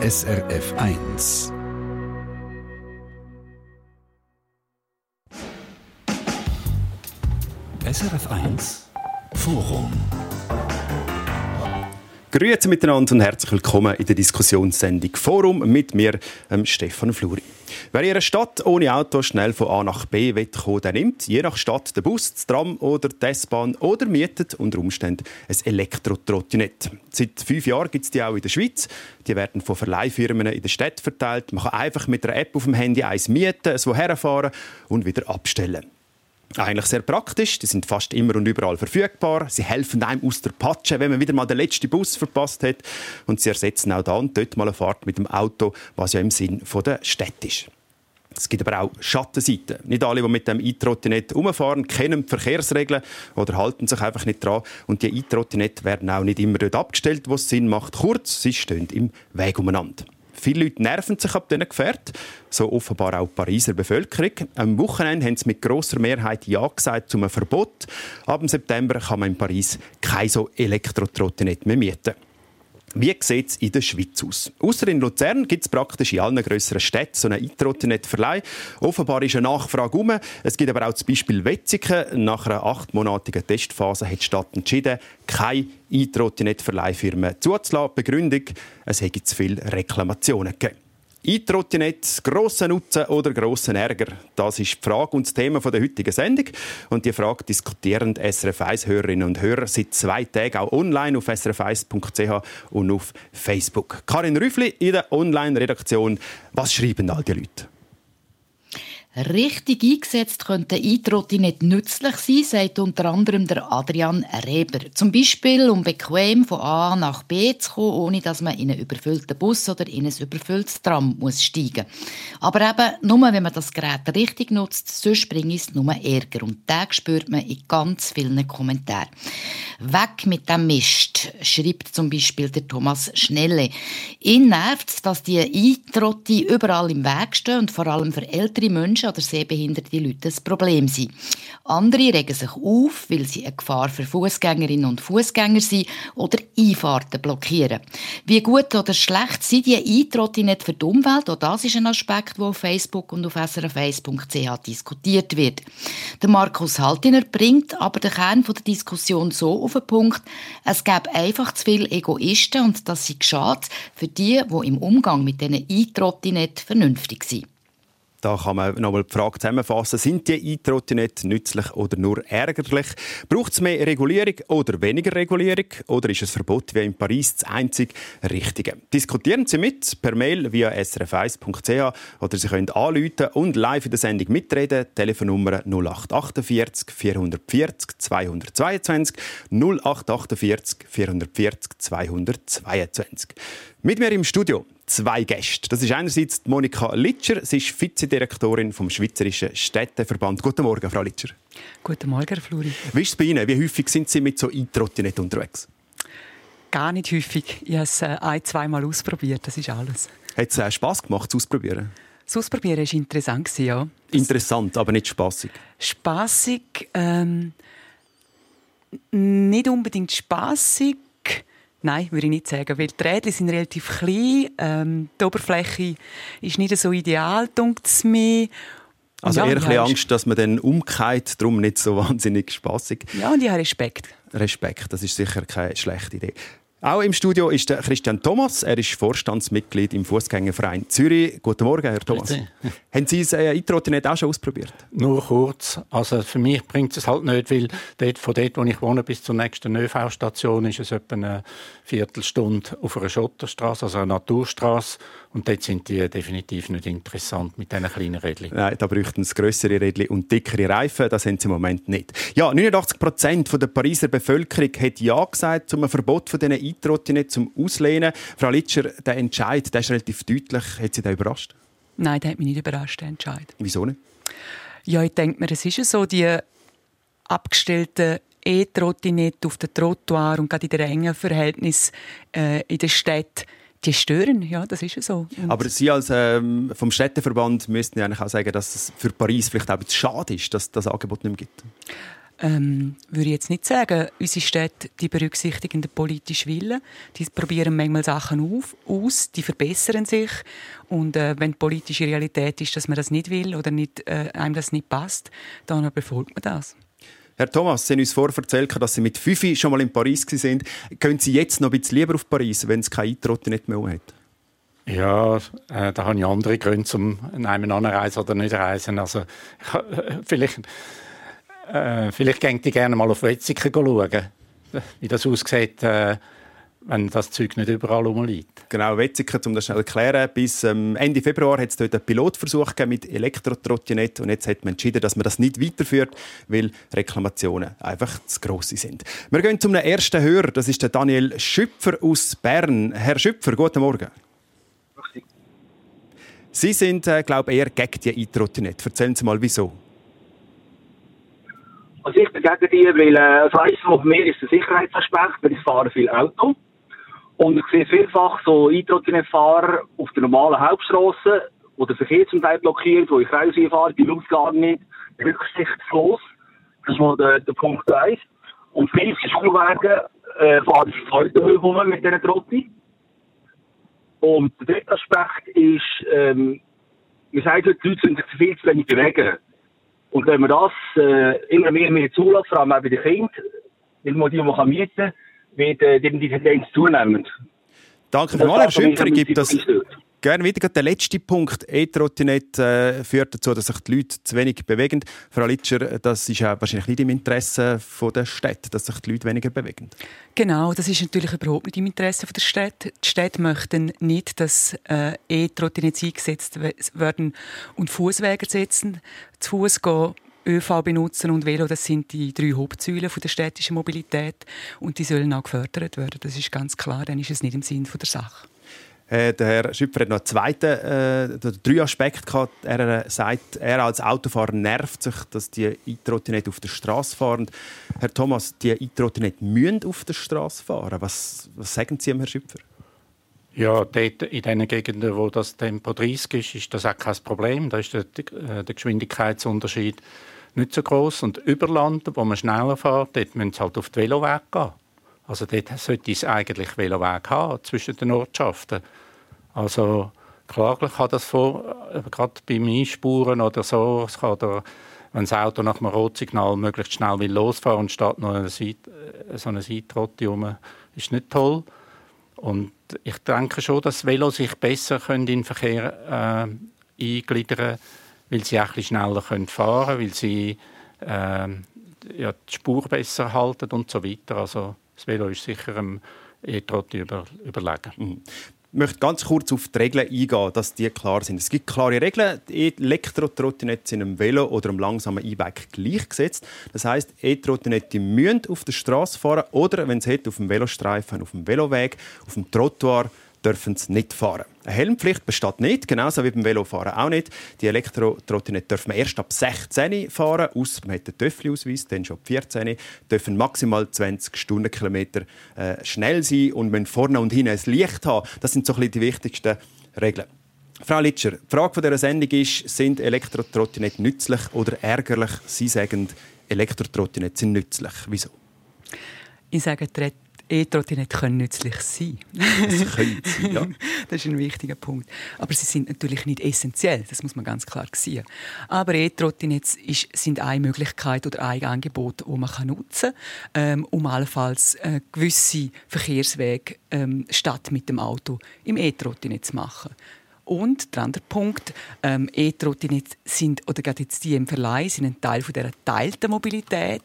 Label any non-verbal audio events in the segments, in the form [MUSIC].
SRF 1. SRF 1 Forum Grüezi miteinander und herzlich willkommen in der Diskussionssendung Forum mit mir, ähm, Stefan Fluri. Wer in einer Stadt ohne Auto schnell von A nach B kommen der nimmt je nach Stadt den Bus, das Tram oder die S-Bahn oder mietet unter Umständen ein Elektro-Trottinett. Seit fünf Jahren gibt es die auch in der Schweiz. Die werden von Verleihfirmen in der Stadt verteilt. Man kann einfach mit einer App auf dem Handy eins mieten, es woher fahren und wieder abstellen. Eigentlich sehr praktisch, die sind fast immer und überall verfügbar. Sie helfen einem aus der Patsche, wenn man wieder mal den letzten Bus verpasst hat. Und sie ersetzen auch dann dort mal eine Fahrt mit dem Auto, was ja im Sinn der Stadt ist. Es gibt aber auch Schattenseiten. Nicht alle, die mit dem E-Trottinett umfahren, kennen die Verkehrsregeln oder halten sich einfach nicht dran. Und die E-Trottinette werden auch nicht immer dort abgestellt, wo es Sinn macht. Kurz, sie stehen im Weg umeinander. Viele Leute nerven sich ab diesen Gefährten, so offenbar auch die Pariser Bevölkerung. Am Wochenende haben sie mit grosser Mehrheit Ja gesagt zu einem Verbot. Ab September kann man in Paris kein so Elektrotrottinett mehr mieten. Wie sieht es in der Schweiz aus? Außer in Luzern gibt es praktisch in allen grösseren Städten so einen E-Trottinett-Verleih. Offenbar ist eine Nachfrage um. Es gibt aber auch zum Beispiel Wetzigen. Nach einer achtmonatigen Testphase hat die Stadt entschieden, keine E-Trottinett-Verleihfirmen zuzulassen. Begründung, es hätte zu viele Reklamationen gegeben. E-Trottinett, grossen Nutzen oder grossen Ärger? Das ist die Frage und das Thema der heutigen Sendung. Und die Frage diskutieren SRF 1-Hörerinnen und Hörer seit zwei Tagen auch online auf srf1.ch und auf Facebook. Karin Rüffli in der Online-Redaktion. Was schreiben all die Leute? Richtig eingesetzt könnte Eintrotti nicht nützlich sein, sagt unter anderem der Adrian Reber. Zum Beispiel, um bequem von A nach B zu kommen, ohne dass man in einen überfüllten Bus oder in ein überfülltes Tram muss steigen Aber eben, nur wenn man das Gerät richtig nutzt, sonst bringt es nur Ärger. Und den spürt man in ganz vielen Kommentaren. Weg mit dem Mist, schreibt zum Beispiel der Thomas Schnelle. Ihn nervt dass die Eintrotti überall im Weg stehen und vor allem für ältere Menschen oder sehbehinderte Leute ein Problem sind. Andere regen sich auf, weil sie eine Gefahr für Fußgängerinnen und Fußgänger sind oder Einfahrten blockieren. Wie gut oder schlecht sind die Eintritte nicht für die Umwelt? Auch das ist ein Aspekt, der auf Facebook und auf srf1.ch diskutiert wird. Der Markus Haltiner bringt aber den Kern der Diskussion so auf den Punkt, es gäbe einfach zu viele Egoisten und das sei schade für die, die im Umgang mit diesen Eintritte nicht vernünftig sind. Da kann man nochmal die Frage zusammenfassen. Sind die E-Trottinette nützlich oder nur ärgerlich? Braucht es mehr Regulierung oder weniger Regulierung? Oder ist ein Verbot wie in Paris das einzig Richtige? Diskutieren Sie mit per Mail via srf1.ch oder Sie können anrufen und live in der Sendung mitreden. Telefonnummer 0848 440 222 0848 440 222. Mit mir im Studio zwei Gäste. Das ist einerseits Monika Litscher. Sie ist Vizedirektorin vom Schweizerischen Städteverband. Guten Morgen, Frau Litscher. Guten Morgen, Herr Fluri. Wie ist es bei Ihnen? Wie häufig sind Sie mit so E-Trottinett unterwegs? Gar nicht häufig. Ich habe es äh, ein-, zweimal ausprobiert. Das ist alles. Hat es äh, Spass gemacht, es auszuprobieren? Das Ausprobieren war interessant, ja. Interessant, aber nicht spaßig. Spaßig, ähm, nicht unbedingt spaßig. Nein, würde ich nicht sagen, weil die Räder sind relativ klein, ähm, die Oberfläche ist nicht so ideal, denkt es mir. Also ja, eher ein bisschen Angst, dass man dann umkehrt, darum nicht so [LAUGHS] wahnsinnig spaßig. Ja, und ich habe Respekt. Respekt, das ist sicher keine schlechte Idee. Auch im Studio ist der Christian Thomas. Er ist Vorstandsmitglied im Fußgängerverein Zürich. Guten Morgen, Herr Thomas. [LAUGHS] Haben Sie das äh, Eintrotinett auch schon ausprobiert? Nur kurz. Also für mich bringt es halt nicht, weil dort, von dort, wo ich wohne, bis zur nächsten ÖV-Station ist es etwa eine Viertelstunde auf einer Schotterstraße, also einer Naturstraße. Und dort sind die definitiv nicht interessant mit diesen kleinen Rädchen. Nein, da bräuchten es grössere Rädchen und dickere Reifen. Das haben sie im Moment nicht. Ja, 89 Prozent der Pariser Bevölkerung hat Ja gesagt zum Verbot von diesen E-Trottinetten zum Auslehnen. Frau Litscher, der Entscheid der ist relativ deutlich. Hat Sie da überrascht? Nein, der hat mich nicht überrascht, der Entscheid. Wieso nicht? Ja, ich denke mir, es ist so, die abgestellten E-Trottinette auf dem Trottoir und gerade in den engen Verhältnissen äh, in der Stadt die stören, ja, das ist so. Und Aber Sie als ähm, vom Städteverband müssten ja eigentlich auch sagen, dass es für Paris vielleicht auch ein schade ist, dass das Angebot nicht mehr gibt. Ähm, würde ich jetzt nicht sagen, unsere Städte die berücksichtigen den politischen Willen. Die probieren manchmal Sachen auf, aus, die verbessern sich. Und äh, wenn die politische Realität ist, dass man das nicht will oder nicht, äh, einem das nicht passt, dann befolgt man das. Herr Thomas, Sie haben uns vorher erzählt, dass Sie mit Fifi schon mal in Paris waren. Können Sie jetzt noch ein bisschen lieber auf Paris, wenn es keine Eintrotte nicht mehr hat? Ja, äh, da habe ich andere Gründe, um einem anreisen oder nicht reisen. Also, äh, [LAUGHS] vielleicht, äh, vielleicht gehe ich gerne mal auf Wetzikon schauen, wie das aussieht, äh, wenn das Zeug nicht überall rumliegt. Genau, Wetzikon, um das schnell zu erklären. Bis ähm, Ende Februar hat es dort einen Pilotversuch mit Elektrotrottinett und jetzt hat man entschieden, dass man das nicht weiterführt, weil Reklamationen einfach zu gross sind. Wir gehen zum ersten Hörer, das ist der Daniel Schüpfer aus Bern. Herr Schüpfer, guten Morgen. Sie sind, äh, glaube ich, eher gegen die E-Trottinette. Erzählen Sie mal, wieso. Also ich bin gegen die, weil äh, das eines von mir ist der Sicherheitsaspekt, weil ich fahre viel Auto. Und ich sehe vielfach so E-Trottinette-Fahrer auf der normalen Hauptstraße, wo der Verkehr zum Teil blockiert, wo ich raus fahre, die Luft gar nicht rücksichtslos. Das ist mal der, der Punkt 1. Und viele Schulwege äh, fahren sie heute rum mit diesen Trotti. Und der dritte Aspekt ist, ähm, wir sagen, die Leute sind sich viel zu wenig bewegen. Und wenn man das äh, immer mehr, mehr zulässt, vor allem auch bei den Kindern, weil man die man mieten kann, wird äh, die Tendenz zunehmend. Danke vielmals, Herr Schüpfer. Gibt das, Gerne wieder. Der letzte Punkt. E-Trottinett äh, führt dazu, dass sich die Leute zu wenig bewegen. Frau Litscher, das ist ja wahrscheinlich nicht im Interesse der Städte, dass sich die Leute weniger bewegen. Genau, das ist natürlich überhaupt nicht im Interesse der Städte. Die Städte möchten nicht, dass äh, E-Trottinetts eingesetzt werden und Fußwege setzen. Zu Fuß gehen ÖV benutzen und Velo, das sind die drei Hauptsäulen der städtischen Mobilität und die sollen auch gefördert werden. Das ist ganz klar, dann ist es nicht im Sinn der Sache. Äh, der Herr Schüpfer hat noch einen zweiten, äh, drei Aspekte gehabt. Er äh, sagt, er als Autofahrer nervt sich, dass die E-Trottinette auf der Straße fahren. Herr Thomas, die E-Trottinette müssen auf der Straße fahren. Was, was sagen Sie, Herr Schüpfer? Ja, dort in den Gegenden, wo das Tempo 30 ist, ist das auch kein Problem. Da ist der, äh, der Geschwindigkeitsunterschied nicht so groß. Und über Land, wo man schneller fährt, dort müssen sie halt auf den Veloweg gehen. Also dort sollte es eigentlich Veloweg haben zwischen den Ortschaften. Also klar kann das vor, äh, gerade beim Einspuren oder so, es kann der, wenn das Auto nach einem Rotsignal möglichst schnell will losfahren und statt noch eine Seite, äh, so eine Seitrotte rum, ist nicht toll. Und ich denke schon, dass Velo sich besser in den Verkehr äh, eingliedern weil sie auch ein schneller fahren können, weil sie äh, ja, die Spur besser halten und so weiter. Also das Velo ist sicher einem E-Trotti über, überlegen. Mhm. Ich möchte ganz kurz auf die Regeln eingehen, dass die klar sind. Es gibt klare Regeln. Die Elektro-Trottinette sind einem Velo oder einem langsamen E-Bike gleichgesetzt. Das heisst, E-Trottinette müssen auf der Straße fahren oder, wenn es auf dem Velostreifen, auf dem Veloweg, auf dem Trottoir dürfen sie nicht fahren. Eine Helmpflicht besteht nicht, genauso wie beim Velofahren auch nicht. Die Elektro-Trottinette dürfen erst ab 16 fahren, aus man hat den Töffli-Ausweis, dann schon ab 14, dürfen maximal 20 Stundenkilometer äh, schnell sein und müssen vorne und hinten ein Licht haben. Das sind so ein bisschen die wichtigsten Regeln. Frau Litscher, die Frage dieser Sendung ist, sind Elektrotrottinette nützlich oder ärgerlich? Sie sagen, Elektrotrottinette sind nützlich. Wieso? Ich sage, E-Trottinette können nützlich sein. Das können sie, ja. [LAUGHS] das ist ein wichtiger Punkt. Aber sie sind natürlich nicht essentiell, das muss man ganz klar sehen. Aber E-Trottinetts sind eine Möglichkeit oder ein Angebot, das man nutzen kann, ähm, um allenfalls äh, gewisse Verkehrswege ähm, statt mit dem Auto im E-Trottinett zu machen. Und der andere Punkt, ähm, E-Trottinette sind, oder gerade jetzt die im Verleih, sind ein Teil von dieser teilten Mobilität.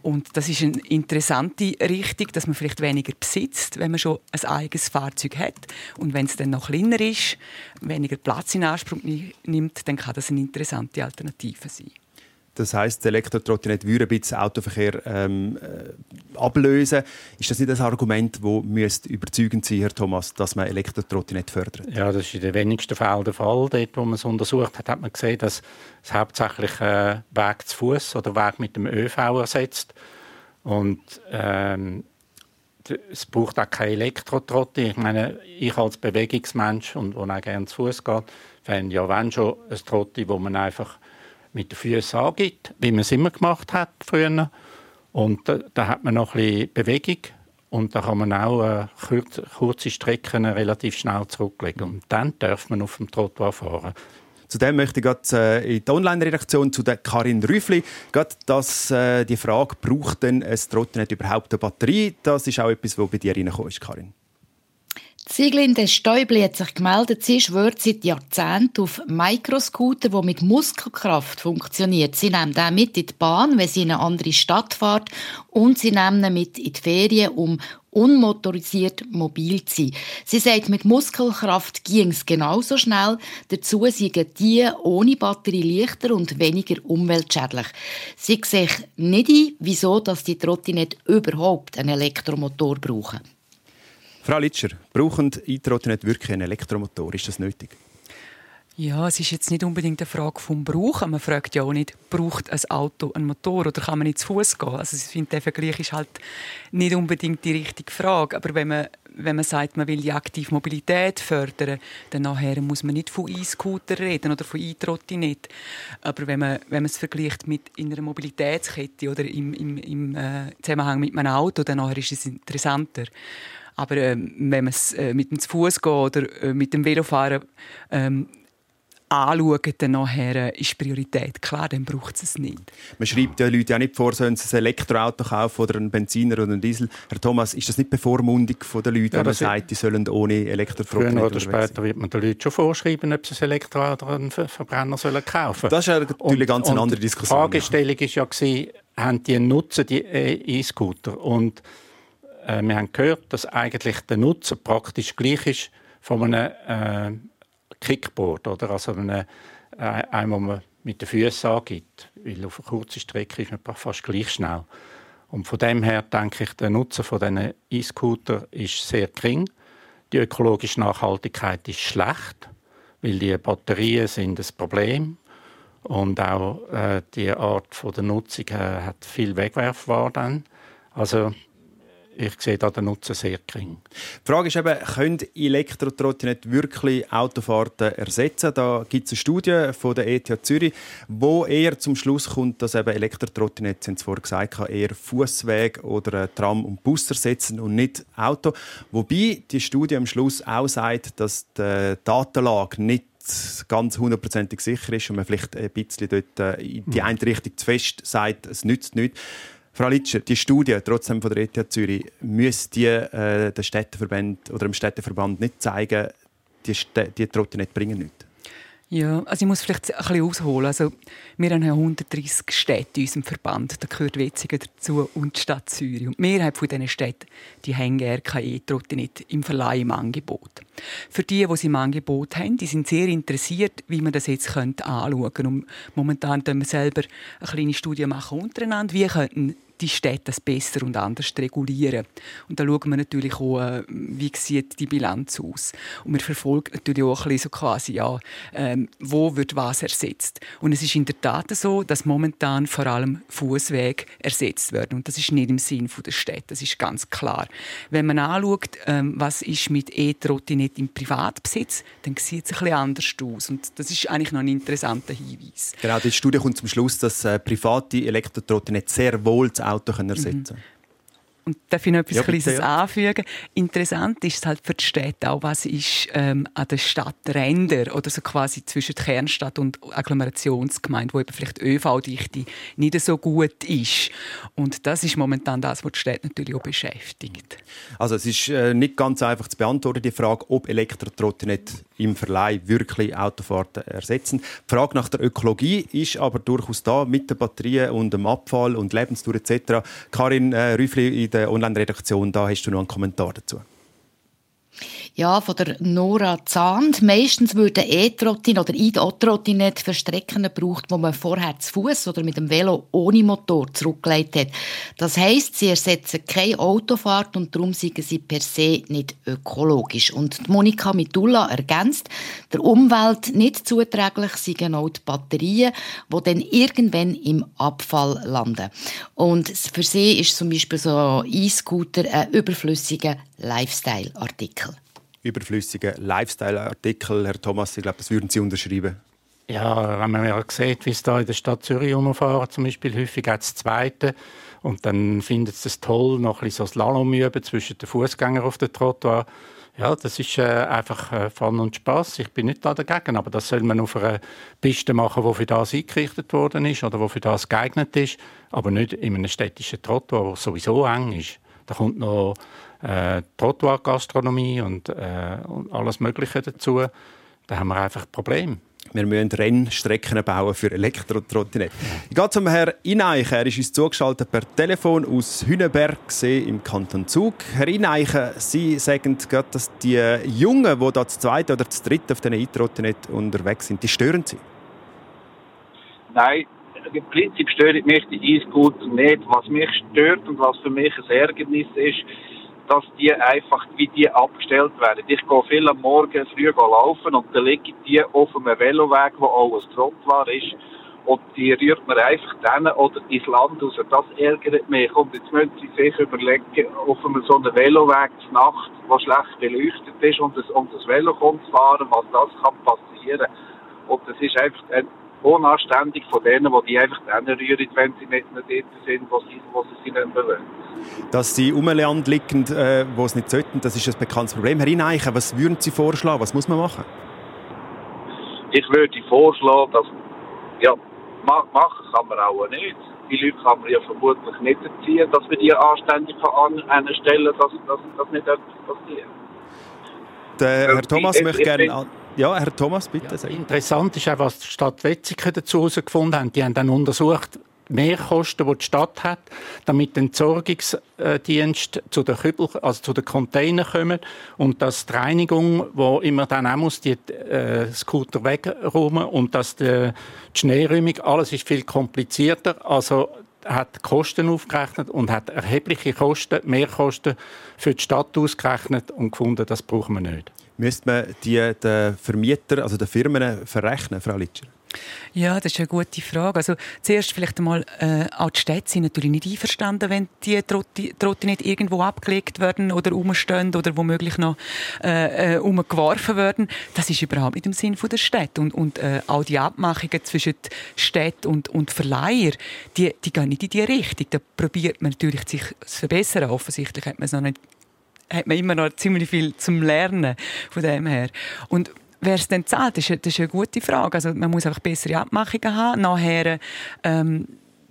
Und das ist eine interessante Richtung, dass man vielleicht weniger besitzt, wenn man schon ein eigenes Fahrzeug hat. Und wenn es dann noch kleiner ist, weniger Platz in Anspruch nimmt, dann kann das eine interessante Alternative sein. Das heisst, das Elektrotrottinett würde ein bisschen Autoverkehr ähm, äh, ablösen. Ist das nicht ein Argument, das überzeugend sein Herr Thomas, dass man Elektrotrottinett fördert? Ja, das ist in den wenigsten Fällen der Fall. Dort, wo man es untersucht hat, hat man gesehen, dass es hauptsächlich äh, Weg zu Fuß oder Weg mit dem ÖV ersetzt. Und ähm, es braucht auch keine Elektrotrotti. Ich meine, ich als Bewegungsmensch und der auch gerne zu Fuß geht, fände ja wenn schon ein Trotti, wo man einfach mit den Füßen angibt, wie man es immer gemacht hat früher. Und da, da, hat man noch ein bisschen Bewegung und da kann man auch äh, kurze, kurze Strecken relativ schnell zurücklegen. Und dann darf man auf dem Trottoir fahren. Zudem möchte ich gerade äh, in die Online-Redaktion zu der Karin Rüffli gerade dass äh, die Frage, braucht denn ein Trottinett überhaupt eine Batterie? Das ist auch etwas, was bei dir reingekommen ist, Karin. Sieglinde Stäubli hat sich gemeldet, sie schwört seit Jahrzehnten auf Mikroscooter, die mit Muskelkraft funktioniert. Sie nehmen den mit in die Bahn, wenn sie in eine andere Stadt fährt und sie nehmen ihn mit in die Ferien, um unmotorisiert mobil zu sein. Sie sagt, mit Muskelkraft ging es genauso schnell. Dazu sind die ohne Batterie leichter und weniger umweltschädlich. Sie sieht nicht ein, wieso dass die Trottinette überhaupt einen Elektromotor brauchen. Frau Litscher, brauchen E-Trottinette wirklich einen Elektromotor? Ist das nötig? Ja, es ist jetzt nicht unbedingt eine Frage vom Brauchen. Man fragt ja auch nicht, braucht ein Auto einen Motor oder kann man nicht zu Fuß gehen? Also ich finde, der Vergleich ist halt nicht unbedingt die richtige Frage. Aber wenn man, wenn man sagt, man will die aktive Mobilität fördern, dann nachher muss man nicht von E-Scooter reden oder von E-Trottinett. Aber wenn man, wenn man es vergleicht mit in einer Mobilitätskette oder im, im, im äh, Zusammenhang mit einem Auto, dann nachher ist es interessanter. Aber ähm, wenn man es äh, mit dem Fuß geht oder äh, mit dem Velofahren ähm, anschauen, dann nachher äh, ist Priorität. Klar, dann braucht es nicht. Man schreibt den Leuten ja nicht vor, sollen sie ein Elektroauto kaufen oder einen Benziner oder einen Diesel. Herr Thomas, ist das nicht Bevormundung der Leute, ja, wenn man sagt, die sollen ohne Elektrotrockner Früher oder später wird man den Leuten schon vorschreiben, ob sie ein Elektro- oder einen Verbrenner sollen kaufen sollen. Das ist ja natürlich eine ganz und andere Diskussion. Die Fragestellung war ja, gewesen, haben die nutzen die E-Scooter? Und äh, wir haben gehört, dass eigentlich der Nutzen praktisch gleich ist von einem äh, Kickboard, oder? Also einem, äh, man mit den Füßen angibt. Weil auf einer kurzen Strecke ist man fast gleich schnell. Und von dem her denke ich, der Nutzen von diesen E-Scooter ist sehr gering. Die ökologische Nachhaltigkeit ist schlecht, weil die Batterien sind das Problem und auch äh, die Art von der Nutzung äh, hat viel Wegwerfware Also ich sehe da den Nutzen sehr gering. Die Frage ist eben, können Elektrotrottinette wirklich Autofahrten ersetzen? Da gibt es eine Studie von der ETH Zürich, wo eher zum Schluss kommt, dass eben Elektrotrottinette, sind vorher gesagt, eher Fußweg oder Tram und Bus ersetzen und nicht Auto. Wobei die Studie am Schluss auch sagt, dass die Datenlage nicht ganz hundertprozentig sicher ist und man vielleicht ein bisschen dort äh, in die hm. eine Richtung zu fest sagt, es nützt nichts. Frau Litscher, die Studie trotzdem von der ETH Zürich, müsste äh, den Städteverband oder dem Städteverband nicht zeigen, die, die Trotten nicht bringen nichts? Ja, also ich muss vielleicht ein bisschen ausholen. Also, wir haben 130 Städte in unserem Verband. Da gehört Wetzingen dazu und die Stadt Zürich. Und Mehrheit von diesen Städten die haben RKE nicht im Verleih im Angebot. Für die, die sie im Angebot haben, die sind sehr interessiert, wie man das jetzt anschauen könnte. Und momentan machen wir selber eine kleine Studie machen untereinander. Wie könnten die Städte das besser und anders regulieren. Und da schauen wir natürlich auch, äh, wie sieht die Bilanz aus. Und wir verfolgen natürlich auch ein bisschen so quasi, ja, ähm, wo wird was ersetzt. Und es ist in der Tat so, dass momentan vor allem Fußwege ersetzt werden. Und das ist nicht im Sinn der Städte, das ist ganz klar. Wenn man anschaut, ähm, was ist mit E-Trottinett im Privatbesitz, dann sieht es ein bisschen anders aus. Und das ist eigentlich noch ein interessanter Hinweis. Genau, die Studie kommt zum Schluss, dass äh, private Elektrotrottinette sehr wohl das Auto können ersetzen können. Mhm. Und darf ich noch etwas ja, Kleines anfügen? Interessant ist es halt für die Städte auch, was ist ähm, an den Stadträndern oder so quasi zwischen der Kernstadt und Agglomerationsgemeinde, wo eben vielleicht ÖV-Dichte nicht so gut ist. Und das ist momentan das, was die Städte natürlich auch beschäftigt. Also es ist äh, nicht ganz einfach zu beantworten, die Frage, ob Elektrotrottinette im Verleih wirklich Autofahrten ersetzen. Die Frage nach der Ökologie ist aber durchaus da, mit den Batterien und dem Abfall und Lebensdauer etc. Karin äh, Rüffli in der Online-Redaktion, da hast du noch einen Kommentar dazu. Ja, von der Nora Zahnd. Meistens würden E-Trottin oder E-Trottinette für Strecken gebraucht, wo man vorher zu Fuß oder mit dem Velo ohne Motor zurückgelegt hat. Das heisst, sie ersetzen keine Autofahrt und darum sind sie per se nicht ökologisch. Und Monika Mitulla ergänzt, der Umwelt nicht zuträglich sind auch die Batterien, die dann irgendwann im Abfall landen. Und für sie ist zum Beispiel so E-Scooter ein überflüssiger Lifestyle-Artikel überflüssigen Lifestyle-Artikel. Herr Thomas, ich glaube, das würden Sie unterschreiben. Ja, wenn man ja sieht, wie es da in der Stadt Zürich umfahren, zum Beispiel häufig auch das Zweite. Und dann findet es toll, noch ein bisschen so Slalom üben zwischen den Fußgängern auf der Trottoir. Ja, das ist äh, einfach äh, Fun und Spaß. Ich bin nicht da dagegen, aber das soll man auf einer Piste machen, die für das eingerichtet worden ist oder wo für das geeignet ist, aber nicht in einem städtischen Trottoir, wo sowieso eng ist. Da kommt noch äh, Trottoir-Gastronomie und, äh, und alles Mögliche dazu. Da haben wir einfach Probleme. Wir müssen Rennstrecken bauen für Elektrotrottinette. Ich gehe zum Herrn Ineichen. Er ist uns zugeschaltet per Telefon aus Hünenberg im Kanton Zug. Herr Ineichen, Sie sagen gerade, dass die Jungen, die da zu zweit oder zu dritt auf diesen E-Trottinette unterwegs sind, die stören Sie? Nein, im Prinzip stört mich die E-Scooter nicht. Was mich stört und was für mich ein Ärgernis ist, dass die einfach, wie die abgestellt werden. Ich gehe viel am Morgen früh laufen und dann liegen die auf einem Veloweg, wo auch ein Trottoir ist. Und die rührt man einfach dann oder ins Land raus. Das ärgert mich. Und jetzt müssen Sie sich überlegen, auf einem so einem Veloweg zur Nacht, der schlecht beleuchtet ist und das, und das Velo kommt zu fahren, was das kann passieren. Und das ist einfach ein unanständig von denen, die die einfach rühren, wenn sie nicht mehr dort sind, wo sie, wo sie sich nicht bewegen. Dass sie umland liegen, äh, wo es nicht sollten, das ist ein bekanntes Problem. Herr Ineichen, was würden Sie vorschlagen? Was muss man machen? Ich würde vorschlagen, dass, ja, machen kann man auch nicht. Die Leute kann man ja vermutlich nicht erziehen, dass wir die anständig an einer Stelle, dass, dass, dass nicht etwas passiert. Der Herr Thomas möchte gerne... Ja, Herr Thomas, bitte. Ja, interessant ist auch, was die Stadt Wetzikon dazu herausgefunden hat. Die haben dann untersucht, Mehrkosten, die die Stadt hat, damit der Entsorgungsdienst zu den Kübel, also zu den Containern kommt und dass die Reinigung, wo immer dann auch muss, die äh, Scooter wegräumen und dass die, die Schneeräumung, alles ist viel komplizierter. Also hat Kosten aufgerechnet und hat erhebliche Kosten, Mehrkosten für die Stadt ausgerechnet und gefunden, das brauchen wir nicht. Müsste man die den Vermieter, also den Firmen verrechnen, Frau Litscher? Ja, das ist eine gute Frage. Also zuerst vielleicht einmal, äh, auch die Städte sind natürlich nicht einverstanden, wenn die Trotti nicht irgendwo abgelegt werden oder rumstehen oder womöglich noch äh, äh, umgeworfen werden. Das ist überhaupt nicht im Sinn der Stadt. Und, und äh, auch die Abmachungen zwischen Stadt und, und Verleiher, die, die gehen nicht in die Richtung. Da probiert man natürlich sich zu verbessern. Offensichtlich hat man es noch nicht hat man immer noch ziemlich viel zum Lernen von dem her. Und Wer es denn zahlt, ist, ist eine gute Frage. Also man muss einfach bessere Abmachungen haben. Nachher, ähm,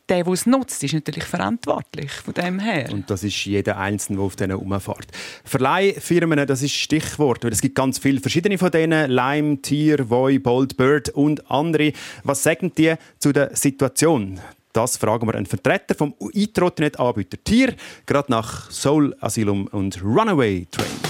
der, der es nutzt, ist natürlich verantwortlich von dem her. Und das ist jeder Einzelne, der auf denen umfährt. Verleihfirmen, das ist Stichwort, weil es gibt ganz viele verschiedene von denen. Lime, Tier, Voi, Bold, Bird und andere. Was sagen die zu der Situation? Das fragen wir einen Vertreter vom E-Trottinet-Anbieter Tier, gerade nach Soul Asylum und Runaway Train.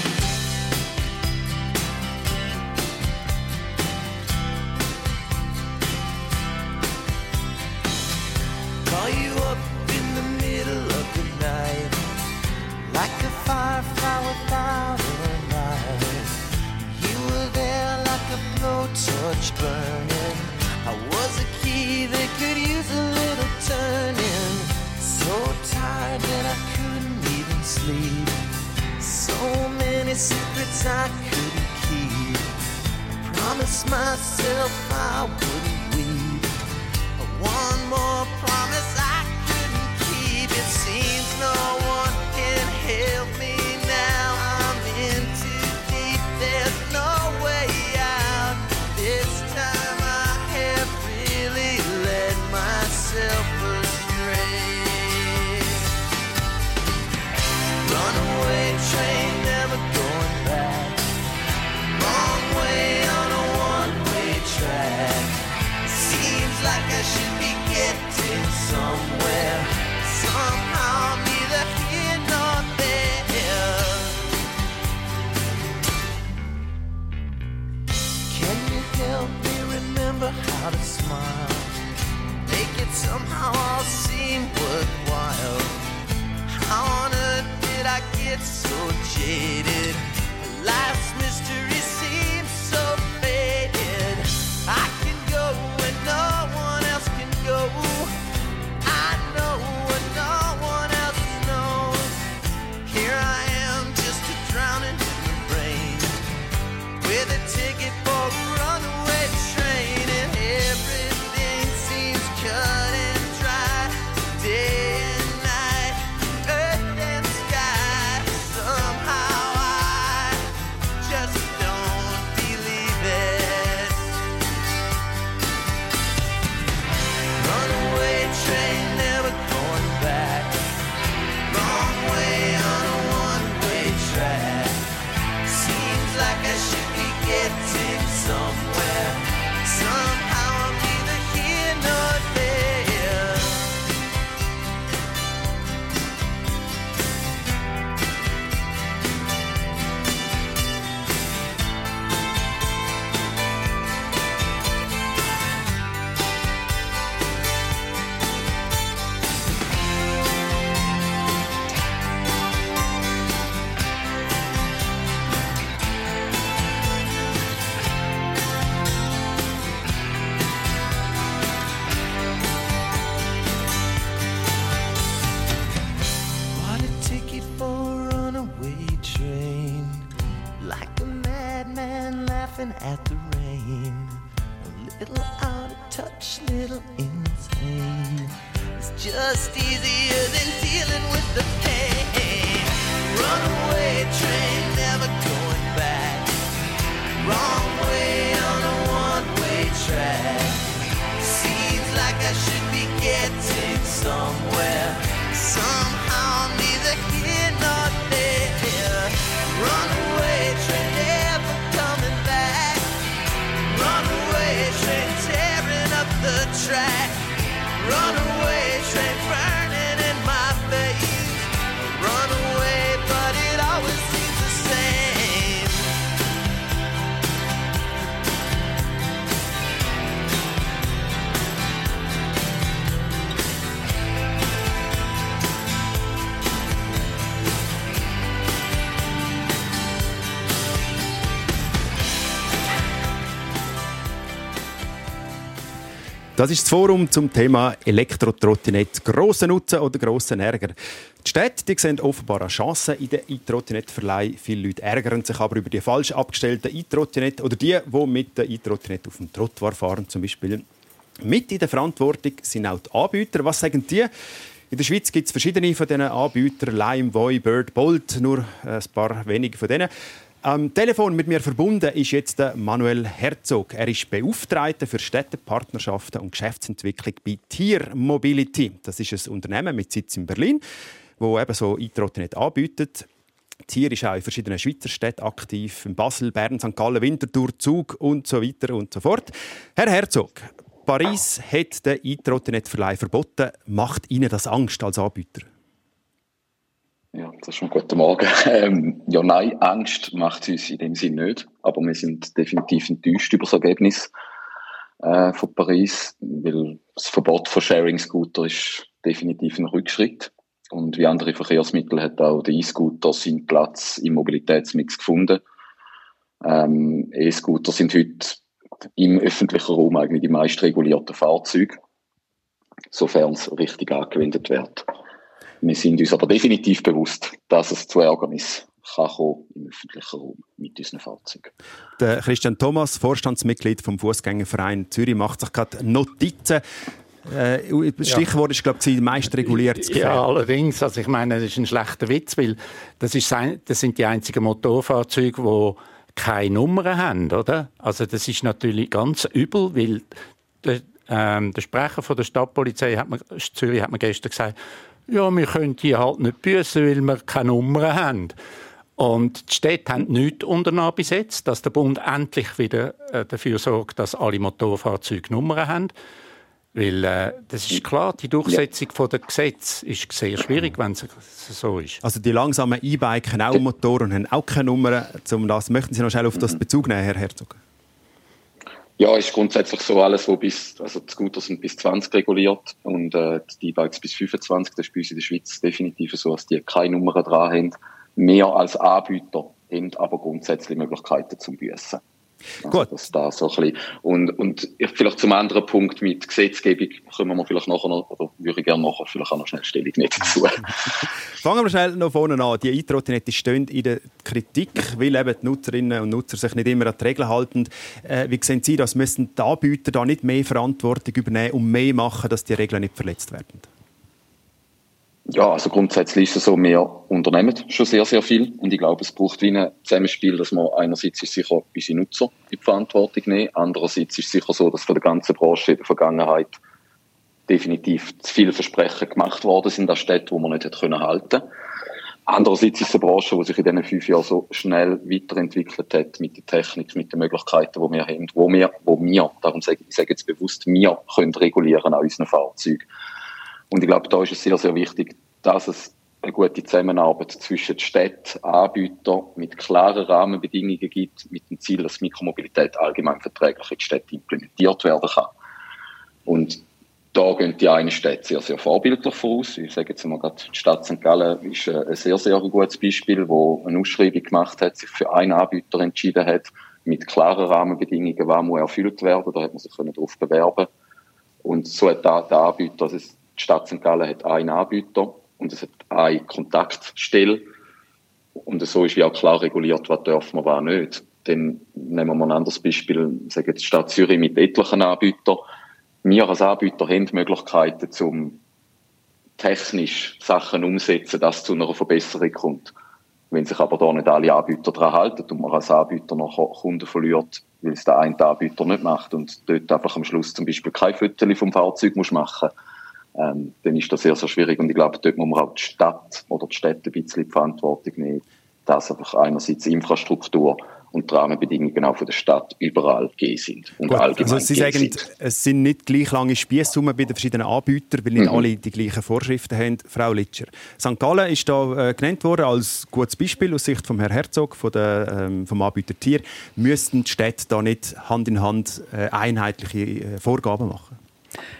Das ist das Forum zum Thema Elektrotrottinett. Grosser Nutzen oder grosser Ärger? Die Städte die sehen offenbar eine Chance in den E-Trottinett-Verleih. Viele Leute ärgern sich aber über die falsch abgestellten E-Trottinett oder die, die mit den E-Trottinett auf dem Trottoir fahren zum Beispiel. Mit in der Verantwortung sind auch die Anbieter. Was sagen die? In der Schweiz gibt es verschiedene von diesen Anbietern. Lime, Voi, Bird, Bolt, nur ein paar wenige von denen. Am Telefon mit mir verbunden ist jetzt Manuel Herzog. Er ist Beauftragter für Städtepartnerschaften und Geschäftsentwicklung bei Tier Mobility. Das ist ein Unternehmen mit Sitz in Berlin, wo eben so E-Trottinett anbietet. Tier ist auch in verschiedenen Schweizer Städten aktiv, in Basel, Bern, St. Gallen, Winterthur, Zug und so weiter und so fort. Herr Herzog, Paris hat den E-Trottinett-Verleih verboten. Macht Ihnen das Angst als Anbieter? Ja, das ist schon guten Morgen. [LAUGHS] Ähm, ja, nein, Angst macht es uns in dem Sinn nicht. Aber wir sind definitiv enttäuscht über das Ergebnis äh, von Paris, weil das Verbot von Sharing-Scooter ist definitiv ein Rückschritt. Und wie andere Verkehrsmittel hat auch der E-Scooter seinen Platz im Mobilitätsmix gefunden. Ähm, E-Scooter sind heute im öffentlichen Raum eigentlich die meist regulierten Fahrzeuge, sofern es richtig angewendet wird. Wir sind uns aber definitiv bewusst, dass es zu Ärgernis kann kommen im öffentlichen Raum mit unseren Fahrzeugen. Der Christian Thomas, Vorstandsmitglied vom Fußgängerverein Zürich, macht sich gerade Notizen. Äh, das Stichwort ist, glaube ich, meist reguliertes Gefährt. Ja, allerdings. Also ich meine, das ist ein schlechter Witz, weil das, ist, sein- das sind die einzigen Motorfahrzeuge, die keine Nummern haben, oder? Also das ist natürlich ganz übel, weil der, ähm, der Sprecher von der Stadtpolizei hat mir, Zürich hat mir gestern gesagt, ja, wir können die halt nicht büßen, weil wir keine Nummern haben. Und die Städte haben nichts unternommen bis jetzt, dass der Bund endlich wieder äh, dafür sorgt, dass alle Motorfahrzeuge Nummern haben. Weil äh, das ist klar, die Durchsetzung von der Gesetz ist sehr schwierig, wenn es so ist. Also die langsamen E-Bike haben auch Motoren und haben auch keine Nummern. Zum das möchten Sie noch schnell auf das Bezug nehmen, Herr Herzog? Ja, ist grundsätzlich so alles, wo bis, also die Scooter sind bis 20 reguliert und äh, die E-Bikes bis 25. Das ist bei uns in der Schweiz definitiv so, dass die keine Nummern dran haben. Mehr als Anbieter haben aber grundsätzlich Möglichkeiten zum Büssen. Also Gut. Das da so ein bisschen. Und, und vielleicht zum anderen Punkt mit Gesetzgebung kommen wir vielleicht nachher noch, oder würde ich gerne nachher vielleicht auch noch schnell Stellung dazu. [LAUGHS] Fangen wir schnell noch vorne an. Die E-Trottinette stehen in der Kritik, weil eben die Nutzerinnen und Nutzer sich nicht immer an die Regeln halten. Äh, wie sehen Sie das? Müssen die Anbieter da nicht mehr Verantwortung übernehmen und mehr machen, dass die Regeln nicht verletzt werden? Ja, also grundsätzlich ist es so, wir unternehmen schon sehr, sehr viel. Und ich glaube, es braucht wie ein Zusammenspiel, dass man einerseits ist sicher unsere Nutzer in die Verantwortung nehmen. Andererseits ist es sicher so, dass von der ganzen Branche in der Vergangenheit definitiv zu viele Versprechen gemacht worden sind an Städten, die man nicht hätte können halten Andererseits ist es eine Branche, die sich in diesen fünf Jahren so schnell weiterentwickelt hat mit der Technik, mit den Möglichkeiten, die wir haben, wo wir, wo wir, darum sage ich, ich sage jetzt bewusst, wir können regulieren an unseren Fahrzeugen. Und ich glaube, da ist es sehr, sehr wichtig, dass es eine gute Zusammenarbeit zwischen Städten, Anbietern mit klaren Rahmenbedingungen gibt, mit dem Ziel, dass Mikromobilität allgemein verträglich in die Städte implementiert werden kann. Und da gehen die einen Städte sehr, sehr vorbildlich voraus. Ich sage jetzt mal gerade, die Stadt St. Gallen ist äh, ein sehr, sehr gutes Beispiel, wo eine Ausschreibung gemacht hat, sich für einen Anbieter entschieden hat, mit klaren Rahmenbedingungen, was muss erfüllt werden, da hat man sich können darauf bewerben Und so hat der Anbieter, also es- die Stadt St. Gallen hat einen Anbieter und es hat eine Kontaktstelle. Und so ist wie auch klar reguliert, was dürfen wir, was nicht. Dann nehmen wir ein anderes Beispiel, sagen jetzt Stadt Zürich mit etlichen Anbietern. Wir als Anbieter haben die Möglichkeiten, um technisch Sachen umzusetzen, dass es zu einer Verbesserung kommt. Wenn sich aber da nicht alle Anbieter daran halten und man als Anbieter noch Kunden verliert, weil es der eine Anbieter nicht macht und dort einfach am Schluss zum Beispiel kein Foto vom Fahrzeug muss machen ähm, dann ist das sehr, sehr schwierig. Und ich glaube, dort muss man auch die Stadt oder die Städte ein bisschen die Verantwortung nehmen, dass einfach einerseits Infrastruktur und die Rahmenbedingungen auch von der Stadt überall gegeben sind. Und Gut, allgemein also Sie sagen, sind. es sind nicht gleich lange Spiessummen bei den verschiedenen Anbietern, weil nicht Mhm. alle die gleichen Vorschriften haben. Frau Litscher. St. Gallen ist da äh, genannt worden als gutes Beispiel aus Sicht vom Herrn Herzog, von der, ähm, vom Anbieter Tier. Müssten die Städte da nicht Hand in Hand äh, einheitliche äh, Vorgaben machen?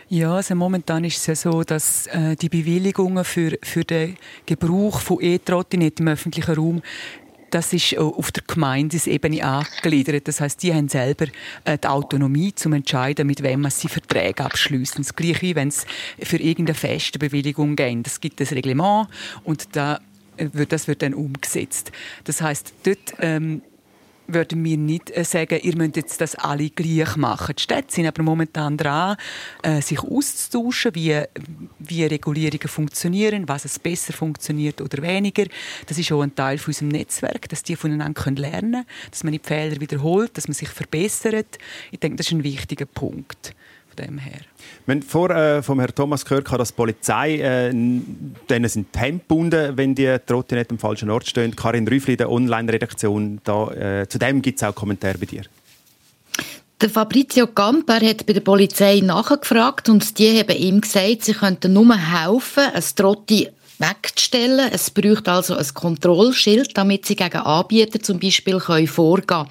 Ja, also momentan ist es ja so, dass äh, die Bewilligungen für, für den Gebrauch von E-Trottinetten im öffentlichen Raum das ist äh, auf der Gemeindesebene angegliedert. Das heißt, die haben selber äh, die Autonomie zum entscheiden, mit wem man sie Verträge abschließen. Das gleiche wie wenn es für irgendeine feste Bewilligung geht. Es gibt ein Reglement und da äh, wird, das wird dann umgesetzt. Das heißt, dort ähm, würden wir nicht äh, sagen, ihr müsst jetzt das alle gleich machen. Die Städte sind aber momentan dran, äh, sich auszutauschen, wie, wie Regulierungen funktionieren, was es besser funktioniert oder weniger. Das ist auch ein Teil von unserem Netzwerk, dass die voneinander lernen können, dass man die Fehler wiederholt, dass man sich verbessert. Ich denke, das ist ein wichtiger Punkt dem her. Wir haben vor äh, vom Herrn Thomas gehört, dass die Polizei äh, denen sind die Hände gebunden, wenn die Trottinette am falschen Ort stehen. Karin Rüffli, der Online-Redaktion, da, äh, zu dem gibt es auch Kommentare bei dir. Der Fabrizio Camper hat bei der Polizei nachgefragt und die haben ihm gesagt, sie könnten nur helfen, ein Trotti wegzustellen. Es braucht also ein Kontrollschild, damit sie gegen Anbieter zum Beispiel können vorgehen.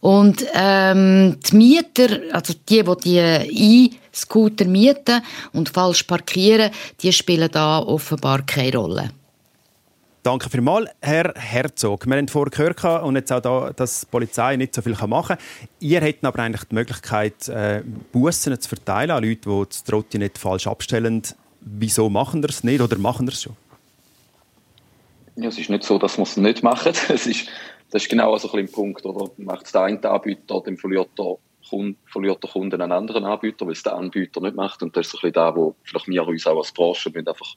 Und ähm, die Mieter, also die, die die E-Scooter mieten und falsch parkieren, die spielen da offenbar keine Rolle. Danke vielmals, Herr Herzog. Wir haben vorher gehört und jetzt auch da, dass die Polizei nicht so viel machen kann. Ihr hättet aber eigentlich die Möglichkeit, äh, Bussen zu verteilen an Leute, die das Trottinett falsch abstellen. Wieso machen wir es nicht oder machen wir es schon? Ja, es ist nicht so, dass wir es nicht machen. [LAUGHS] Es ist, das ist genau so ein ein Punkt. Oder? Macht es der eine Anbieter, dann verliert der Kunde einen anderen Anbieter, weil es der Anbieter nicht macht. Und das ist so ein bisschen da, wo vielleicht wir uns auch als Branche müssen einfach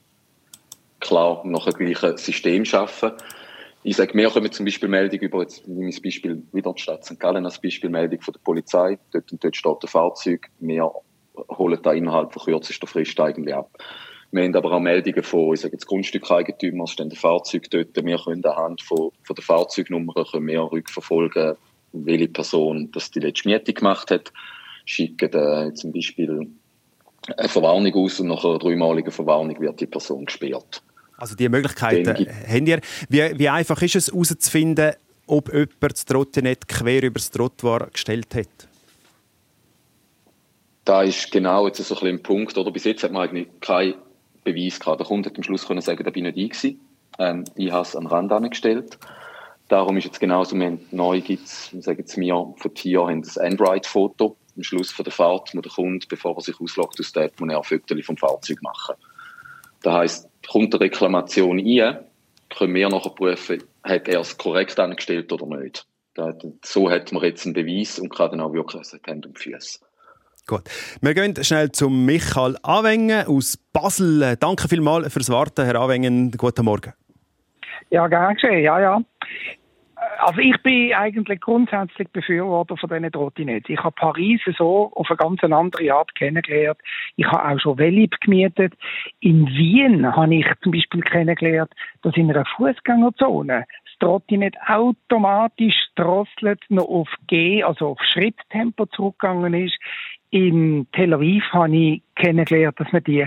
klar nach einem gleichen System schaffen. Ich sage, wir kommen zum Beispiel Meldung über, jetzt nehme ich das Beispiel wieder die Stadt St. Gallen als Beispiel Meldung von der Polizei. Dort und dort steht ein Fahrzeug. Wir holen da innerhalb von kürzester Frist eigentlich ab. Wir haben aber auch Meldungen von, ich sage jetzt Grundstückeigentümern, es stehen ein Fahrzeug dort. Wir können anhand von, von der Fahrzeugnummer können wir rückverfolgen, welche Person das die letzte Miete gemacht hat. Schicken äh, zum Beispiel eine Verwarnung aus und nach einer dreimaligen Verwarnung wird die Person gesperrt. Also die Möglichkeiten habt ihr. Wie, wie einfach ist es herauszufinden, ob jemand das Trottinett quer über das Trottoir gestellt hat? Da ist genau jetzt so ein bisschen ein Punkt, oder bis jetzt hat man eigentlich keinen Beweis gehabt. Der Kunde hat am Schluss können sagen, da bin ich nicht ich gewesen. Ähm, ich habe es den Rand angestellt. Darum ist jetzt genauso, wir haben neu gibt's, wir sagen jetzt wir von Tier haben das Android-Foto. Am Schluss von der Fahrt muss der Kunde, bevor er sich ausloggt aus der App, muss er ein Foto vom Fahrzeug machen. Das heisst, kommt eine Reklamation ein, können wir nachher prüfen, hat er es korrekt angestellt oder nicht. So hat man jetzt einen Beweis und kann dann auch wirklich Hände und Füße. Gut. Wir gehen schnell zum Michael Awengen aus Basel. Danke vielmals fürs Warten, Herr Awengen. Guten Morgen. Ja, gern geschehen, ja, ja. Also ich bin eigentlich grundsätzlich Befürworter von diesen Trottinetten. Ich habe Paris so auf eine ganz andere Art kennengelernt. Ich habe auch schon Velib gemietet. In Wien habe ich zum Beispiel kennengelernt, dass in einer Fußgängerzone das Trottinett automatisch drosselt noch auf G, also auf Schritttempo zurückgegangen ist. In Tel Aviv habe ich kennengelernt, dass man die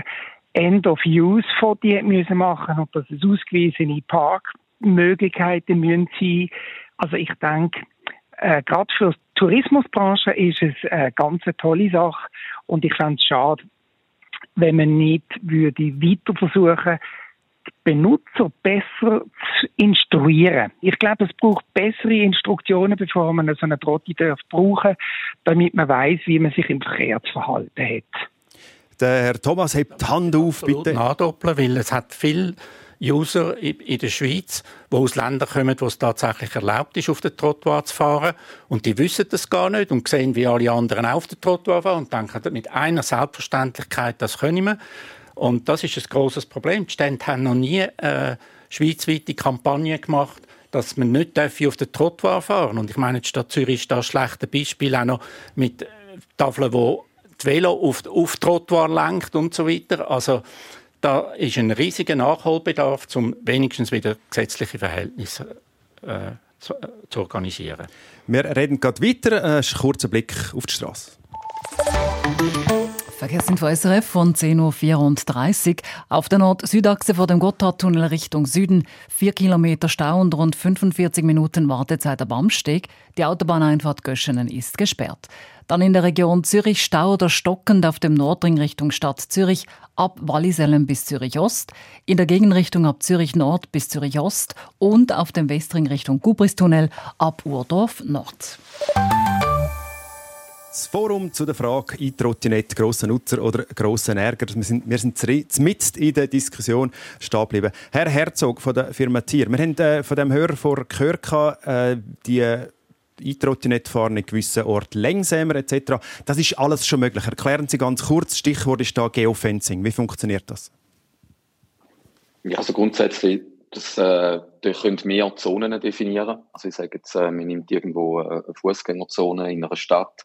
End-of-Use-Fotos müssen machen und dass es ausgewiesene Parkmöglichkeiten müssen sein. Also ich denke, äh, gerade für die Tourismusbranche ist es eine ganz tolle Sache und ich fände es schade, wenn man nicht würde weiter versuchen, die Benutzer besser zu instruieren. Ich glaube, es braucht bessere Instruktionen, bevor man so eine Trotti darf brauchen, damit man weiß, wie man sich im Verkehr zu verhalten hat. Der Herr Thomas hebt die Hand auf, bitte. nachdoppeln, weil es hat viel User in der Schweiz, die aus Ländern kommen, wo es tatsächlich erlaubt ist, auf den Trottoir zu fahren. Und die wissen das gar nicht und sehen, wie alle anderen auf den Trottoir fahren und denken mit einer Selbstverständlichkeit, das können wir. Und das ist ein großes Problem. Die Stände haben noch nie äh, schweizweite Kampagne gemacht, dass man nicht auf den Trottoir fahren Und ich meine, die Stadt Zürich ist da ein schlechtes Beispiel, auch noch mit äh, Tafeln, wo die Velo auf, auf Trottoir lenkt und so weiter. Also da ist ein riesiger Nachholbedarf, um wenigstens wieder gesetzliche Verhältnisse äh, zu, äh, zu, organisieren. Wir reden gerade weiter. Ein kurzer Blick auf die Straße. Verkehrsinfo SRF von 10.34 Uhr. Auf der Nord-Süd-Achse vor dem Gotthardtunnel Richtung Süden 4 Kilometer Stau und rund 45 Minuten Wartezeit am Amsteg. Die Autobahneinfahrt Göschenen ist gesperrt. Dann in der Region Zürich Stau oder stockend auf dem Nordring Richtung Stadt Zürich ab Wallisellen bis Zürich Ost, in der Gegenrichtung ab Zürich Nord bis Zürich Ost und auf dem Westring Richtung Gubristunnel ab Urdorf Nord. Das Forum zu der Frage E-Trottinette, grosser Nutzer oder grosser Ärger. Wir sind, wir sind mitten in der Diskussion stehen geblieben. Herr Herzog von der Firma Tier, wir haben äh, von dem Hörer vor gehört, äh, die E-Trottinette fahren in gewissen Orten langsamer etc. Das ist alles schon möglich. Erklären Sie ganz kurz, Stichwort ist da Geofencing. Wie funktioniert das? Ja, also grundsätzlich das, äh, da können mehr Zonen definieren. Also ich sage jetzt, äh, man nimmt irgendwo eine Fußgängerzone in einer Stadt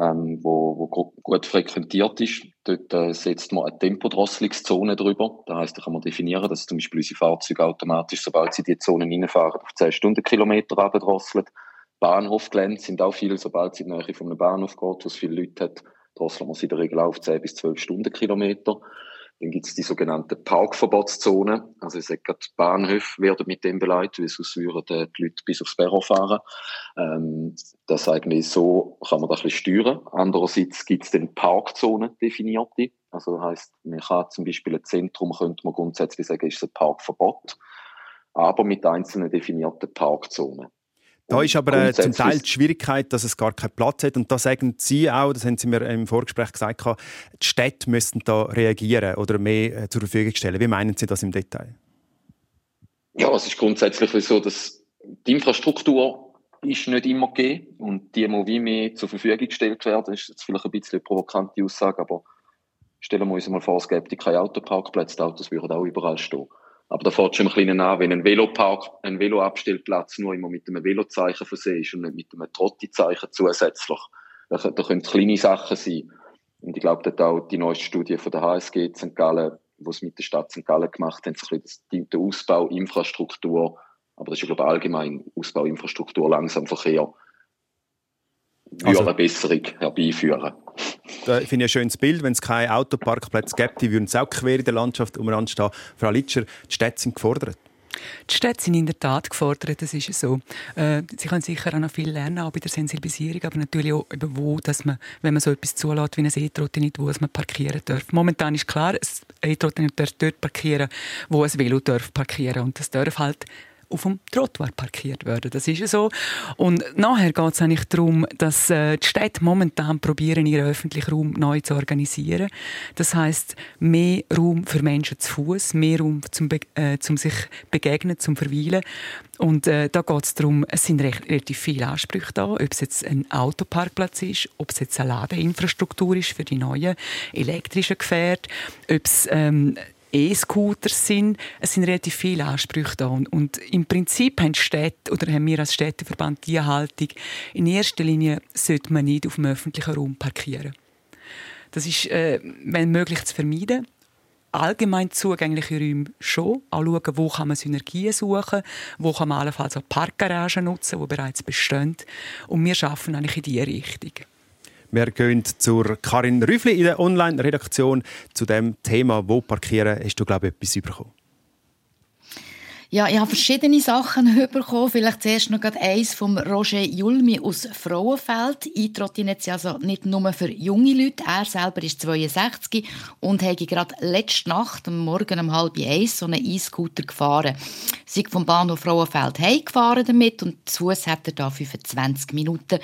ähm, wo, wo gut frequentiert ist. Dort äh, setzt man eine Tempodrosselungszone drüber. Das heißt, da kann man definieren, dass zum Beispiel unsere Fahrzeuge automatisch, sobald sie die Zone reinfahren, auf 10 Stundenkilometer abdrosseln. Bahnhofgelände sind auch viel, sobald sie in der Nähe von einem Bahnhof geht, wo es viele Leute hat, drosseln wir sie in der Regel auf 10 bis 12 Stundenkilometer. Dann gibt es die sogenannte Parkverbotszone. Also ich sage gerade, Bahnhöfe werden mit dem beleidigt, weil sonst würden die Leute bis aufs Perron fahren. Ähm, das eigentlich so kann man das ein bisschen steuern. Andererseits gibt es dann Parkzonen definierte. Also heisst, man kann zum Beispiel ein Zentrum, könnte man grundsätzlich sagen, ist ein Parkverbot. Aber mit einzelnen definierten Parkzonen. Da ist aber äh, zum Teil die Schwierigkeit, dass es gar keinen Platz hat. Und da sagen Sie auch, das haben Sie mir im Vorgespräch gesagt, die Städte müssten da reagieren oder mehr äh, zur Verfügung stellen. Wie meinen Sie das im Detail? Ja, es ist grundsätzlich so, dass die Infrastruktur ist nicht immer gegeben und die muss wie mehr zur Verfügung gestellt werden. Das ist jetzt vielleicht ein bisschen eine provokante Aussage, aber stellen wir uns mal vor, es gäbe keine Autoparkplätze, die Autos würden auch überall stehen. Aber da fährt schon ein bisschen an, wenn ein Velopark, ein Veloabstellplatz nur immer mit einem Velozeichen versehen ist und nicht mit einem Trotti-Zeichen zusätzlich. Da, da können kleine Sachen sein. Und ich glaube, dort auch die neueste Studie von der HSG St. Gallen, wo es mit der Stadt St. Gallen gemacht haben, das, den Ausbau, Infrastruktur, aber das ist, glaube ich, allgemein Ausbau, Infrastruktur, langsam Verkehr, also, eine Besserung herbeiführen. Da finde ich ein schönes Bild. Wenn es keine Autoparkplätze gäbe, die würden es auch quer in der Landschaft umeinander. Frau Litscher, die Städte sind gefordert. Die Städte sind in der Tat gefordert, das ist so. Äh, sie können sicher auch noch viel lernen, auch bei der Sensibilisierung, aber natürlich auch, eben wo, dass man, wenn man so etwas zulässt wie ein E-Trottinett, wo man parkieren darf. Momentan ist klar, ein E-Trottinett darf dort parkieren, wo ein Velo darf parkieren und das darf halt auf dem Trottoir parkiert werden. Das ist so. Und nachher geht es eigentlich darum, dass äh, die Städte momentan probieren, ihren öffentlichen Raum neu zu organisieren. Das heißt mehr Raum für Menschen zu Fuß, mehr Raum zum, äh, zum sich begegnen, zum Verweilen. Und äh, da geht es darum, es sind recht, relativ viele Ansprüche da, ob es jetzt ein Autoparkplatz ist, ob es jetzt eine Ladeinfrastruktur ist für die neuen elektrischen Gefährte, ob es ähm, E-Scooters sind. Es sind relativ viele Ansprüche da. Und, im Prinzip haben Städte oder haben wir als Städteverband die Haltung, in erster Linie sollte man nicht auf dem öffentlichen Raum parkieren. Das ist, äh, wenn möglich, zu vermeiden. Allgemein zugängliche Räume schon. Auch schauen, wo kann man Synergien suchen, wo kann man allenfalls auch Parkgaragen nutzen, die bereits bestehen. Und wir arbeiten eigentlich in diese Richtung. Wir gehen zur Karin Rüffli in der Online-Redaktion zu dem Thema, wo parkieren. Hast du, glaube ich, etwas bekommen? Ja, ich habe verschiedene Sachen [LAUGHS] bekommen. Vielleicht zuerst noch eins vom Roger Julmi aus Frauenfeld. Eintrottinett sind also nicht nur für junge Leute. Er selber ist 62 und hat gerade letzte Nacht, am Morgen um halb eins, so einen E-Scooter gefahren. Sie vom Bahnhof Frauenfeld heimgefahren damit und zu Fuß hat er da 25 Minuten.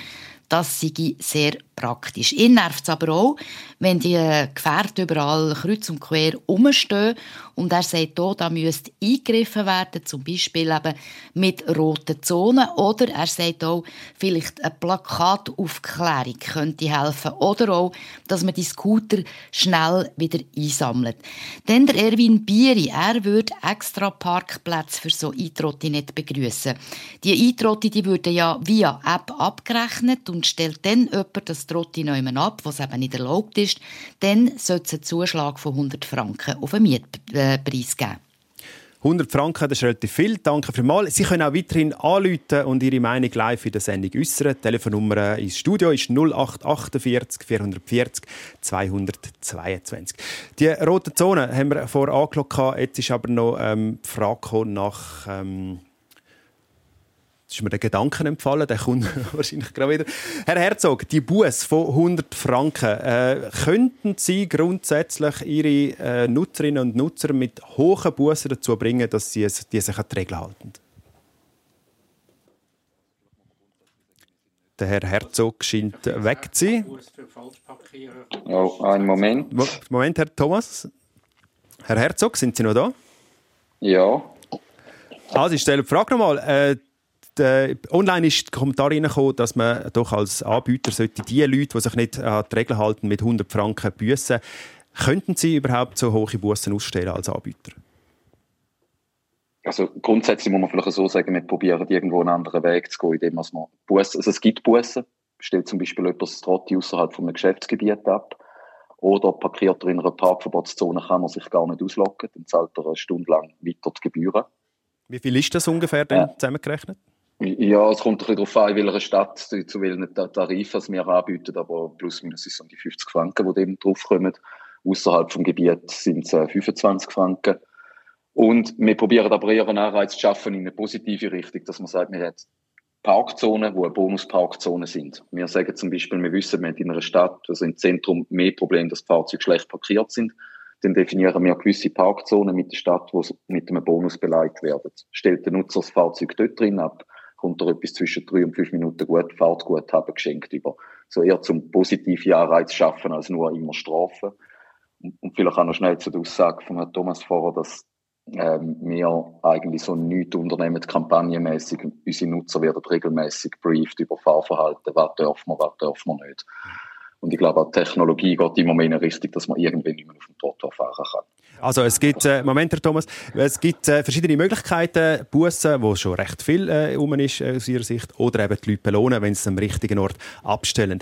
Das sei sehr praktisch. Ihn nervt es aber auch, wenn die Gefährte überall kreuz und quer rumstehen und er sagt hier, da müsste eingegriffen werden, zum Beispiel eben mit roten Zonen oder er sagt auch, vielleicht eine Plakataufklärung könnte helfen oder auch, dass man die Scooter schnell wieder einsammelt. Dann der Erwin Bieri, er würde extra Parkplätze für so E-Trottinette begrüßen. Die E-Trotti, die würden ja via App abgerechnet und stellt dann jemand das Trotti neu ab, was eben nicht erlaubt ist, dann sollte es einen Zuschlag von 100 Franken auf den Mietpreis geben. 100 Franken, das ist relativ viel. Danke vielmals. Sie können auch weiterhin anrufen und Ihre Meinung live in der Sendung äußern. Die Telefonnummer ins Studio ist 0848 440 222. Die rote Zone haben wir vorher angeschaut. Jetzt ist aber noch ähm, die Frage nach... Ähm Jetzt ist mir der Gedanken empfallen, der kommt [LAUGHS] wahrscheinlich gerade wieder. Herr Herzog, die Buß von 100 Franken, äh, könnten Sie grundsätzlich Ihre äh, Nutzerinnen und Nutzer mit hohen Bußen dazu bringen, dass sie die sich an die Regeln halten? Der Herr Herzog scheint weg zu sein. Oh, einen Moment. Moment, Herr Thomas. Herr Herzog, sind Sie noch da? Ja. Also, ich stelle die Frage nochmal. Äh, äh, online ist der Kommentar reingekommen, dass man doch als Anbieter sollte die Leute, die sich nicht an die Regeln halten, mit 100 Franken büssen. Könnten Sie überhaupt so hohe Bussen ausstellen als Anbieter? Also grundsätzlich muss man vielleicht so sagen, wir probieren irgendwo einen anderen Weg zu gehen, indem man Bussen, also es gibt Bussen, stellt zum Beispiel jemand das Trotti außerhalb von einem Geschäftsgebiet ab oder parkiert er in einer Parkverbotszone, kann er sich gar nicht auslocken, dann zahlt er eine Stunde lang weiter die Gebühren. Wie viel ist das ungefähr denn äh, zusammengerechnet? Ja, es kommt ein bisschen darauf an, in welcher Stadt, zu welchen Tarifen wir anbieten, aber plus minus sind es die 50 Franken, die dem draufkommen. Außerhalb vom Gebiet sind es 25 Franken. Und wir probieren aber eher einen Anreiz zu schaffen in eine positive Richtung, dass man sagt, wir haben Parkzonen, die eine Bonusparkzone sind. Wir sagen zum Beispiel, wir wissen, wir haben in einer Stadt, also im Zentrum, mehr Probleme, dass Fahrzeuge schlecht parkiert sind. Dann definieren wir gewisse Parkzonen mit der Stadt, die mit einem Bonus beleidigt werden. Stellt der Nutzer das Fahrzeug dort drin ab, kommt er etwas zwischen drei und fünf Minuten gut, Fahrtguthaben geschenkt über. So eher zum positiven Anreiz schaffen, als nur immer strafen. Und, vielleicht auch noch schnell zu der Aussage von Herrn Thomas vorher, dass ähm, wir eigentlich so nichts unternehmen, kampagnenmäßig. Unsere Nutzer werden regelmäßig brieft über Fahrverhalten, was dürfen wir, was dürfen wir nicht. Und ich glaube, die Technologie geht immer mehr in eine Richtung, dass man irgendwann nicht mehr auf dem Trottoir fahren kann. Also es gibt, äh, Moment, Herr Thomas, es gibt äh, verschiedene Möglichkeiten, Bussen, wo schon recht viel äh, um ist äh, aus Ihrer Sicht, oder eben die Leute belohnen, wenn sie es am richtigen Ort abstellen.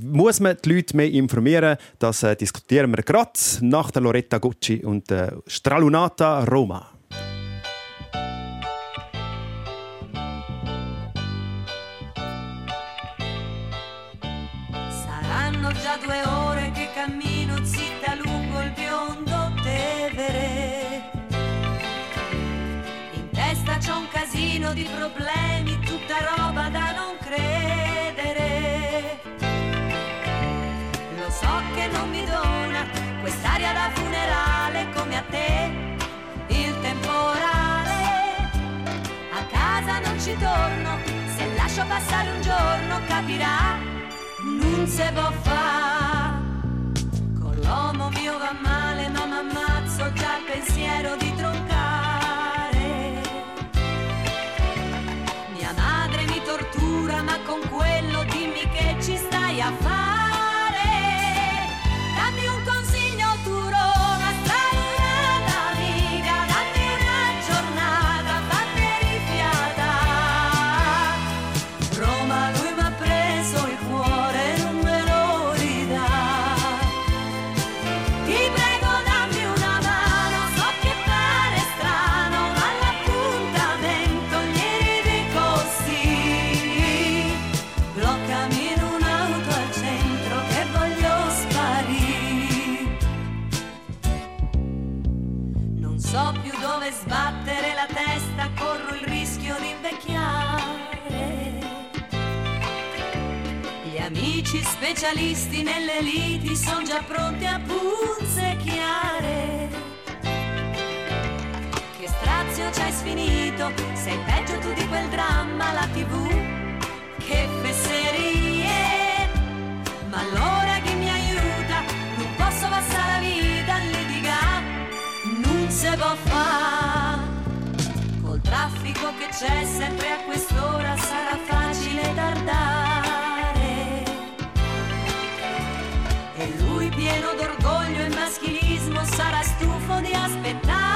Muss man die Leute mehr informieren? Das äh, diskutieren wir gerade nach der Loretta Gucci und äh, Stralunata Roma. Due ore che cammino zitta lungo il biondo casino di problemi, tutta roba da non credere. Lo so che non mi dona quest'aria da funerale come a te, il temporale. A casa non ci torno, se lascio passare un giorno capirà non se può fare. Con l'uomo mio va male, ma mi ammazzo già il pensiero di troncare. specialisti nelle liti sono già pronti a punzecchiare. Che strazio ci hai sfinito, sei peggio tu di quel dramma, la tv, che fesserie. Ma allora chi mi aiuta, non posso passare la vita a litigare, non se può fare. Col traffico che c'è sempre a quest'ora sarà facile tardare. Sarà stufo di aspettare.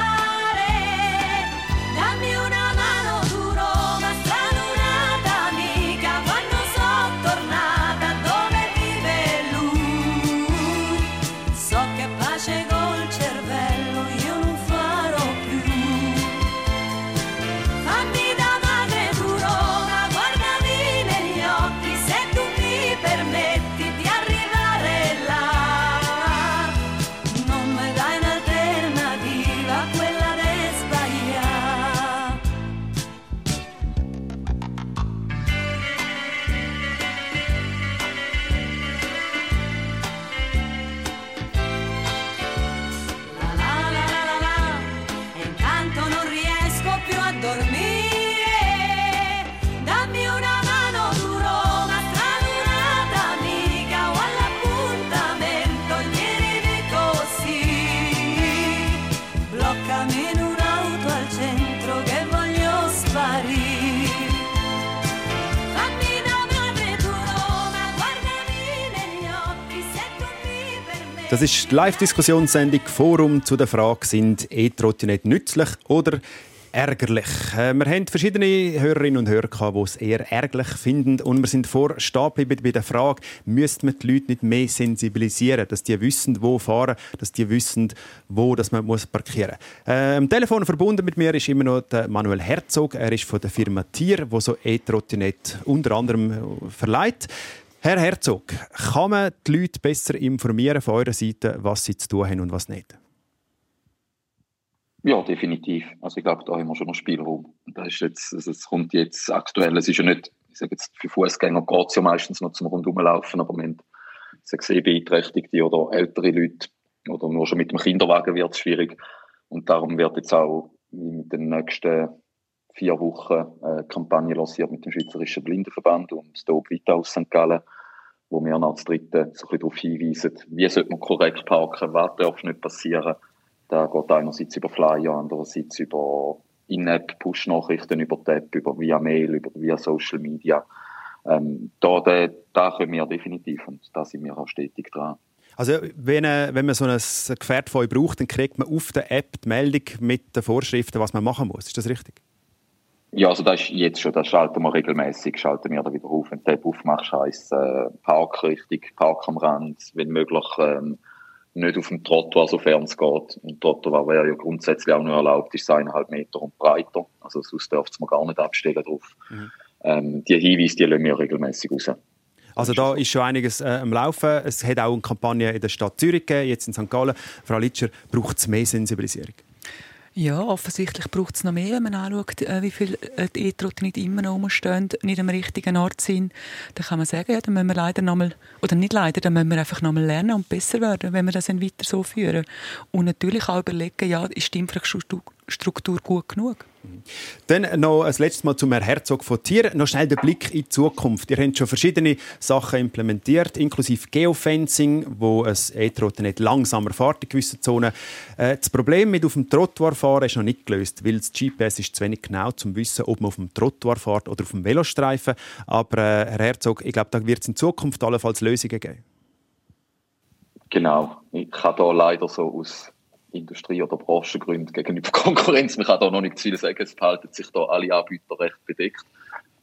Das ist die Live-Diskussionssendung Forum zu der Frage, sind E-Trottinette nützlich oder ärgerlich? Äh, wir haben verschiedene Hörerinnen und Hörer, die es eher ärgerlich finden. Und wir sind vor stehen geblieben bei der Frage, müsste man die Leute nicht mehr sensibilisieren, dass die wissen, wo fahren, dass die wissen, wo dass man parkieren muss. Äh, am Telefon verbunden mit mir ist immer noch Manuel Herzog. Er ist von der Firma Tier, wo so E-Trottinette unter anderem verleiht. Herr Herzog, kann man die Leute besser informieren von eurer Seite, was sie zu tun haben und was nicht? Ja, definitiv. Also ich glaube, da haben wir schon noch Spielraum. Das ist jetzt, also es kommt jetzt aktuell, es ist ja nicht, ich sage jetzt, für Fußgänger geht es ja meistens noch zum Rundumlaufen, aber ich sage, Sehbeeinträchtigte oder ältere Leute oder nur schon mit dem Kinderwagen wird es schwierig. Und darum wird jetzt auch mit den nächsten vier Wochen eine Kampagne lanciert mit dem Schweizerischen Blindenverband und der Obvita aus St. Gallen, wo wir als Dritte so ein bisschen darauf hinweisen, wie sollte man korrekt parken, was darf nicht passieren. Da geht einerseits über Flyer, andererseits über In-App, Push-Nachrichten über die App, über via Mail, über via Social Media. Ähm, da, da, da können wir definitiv und da sind wir auch stetig dran. Also wenn, äh, wenn man so ein Gefährt von euch braucht, dann kriegt man auf der App die Meldung mit den Vorschriften, was man machen muss. Ist das richtig? Ja, also das ist jetzt schon, das schalten wir regelmäßig, schalten wir da wieder auf. Wenn du App aufmachst, heisst äh, Park richtig, Park am Rand, wenn möglich ähm, nicht auf dem Trottoir, sofern es geht. Und Trottoir wäre ja grundsätzlich auch nur erlaubt, ist eineinhalb Meter und breiter. Also sonst dürfte man gar nicht abstellen drauf. Ähm, die Hinweise, die lassen wir regelmäßig raus. Also da ist schon einiges äh, am Laufen. Es hat auch eine Kampagne in der Stadt Zürich gegeben, jetzt in St. Gallen. Frau Litscher, braucht es mehr Sensibilisierung? Ja, offensichtlich braucht es noch mehr, wenn man anschaut, äh, wie viele äh, die E-Trottinette immer noch rumstehen, nicht am richtigen Ort sind. Dann kann man sagen, ja, dann müssen wir leider noch mal, oder nicht leider, dann müssen wir einfach noch mal lernen und besser werden, wenn wir das dann weiter so führen. Und natürlich auch überlegen, ja, ist die Infrastruktur Struktur gut genug? Dann noch ein letztes Mal zum Herrn Herzog von Tier. Noch schnell der Blick in die Zukunft. Ihr habt schon verschiedene Sachen implementiert, inklusive Geofencing, wo ein E-Trottinett langsamer fährt in gewissen Zonen. Äh, das Problem mit auf dem Trottoir fahren ist noch nicht gelöst, weil das GPS ist zu wenig genau, um zu wissen, ob man auf dem Trottoir fährt oder auf dem Velostreifen. Aber äh, Herr Herzog, ich glaube, da wird es in Zukunft allenfalls Lösungen geben. Genau. Ich kann da leider so aus Industrie- oder Branchengründen gegenüber [LAUGHS] Konkurrenz, man kann da noch nicht zu viel sagen, es verhalten sich da alle Anbieter recht bedeckt.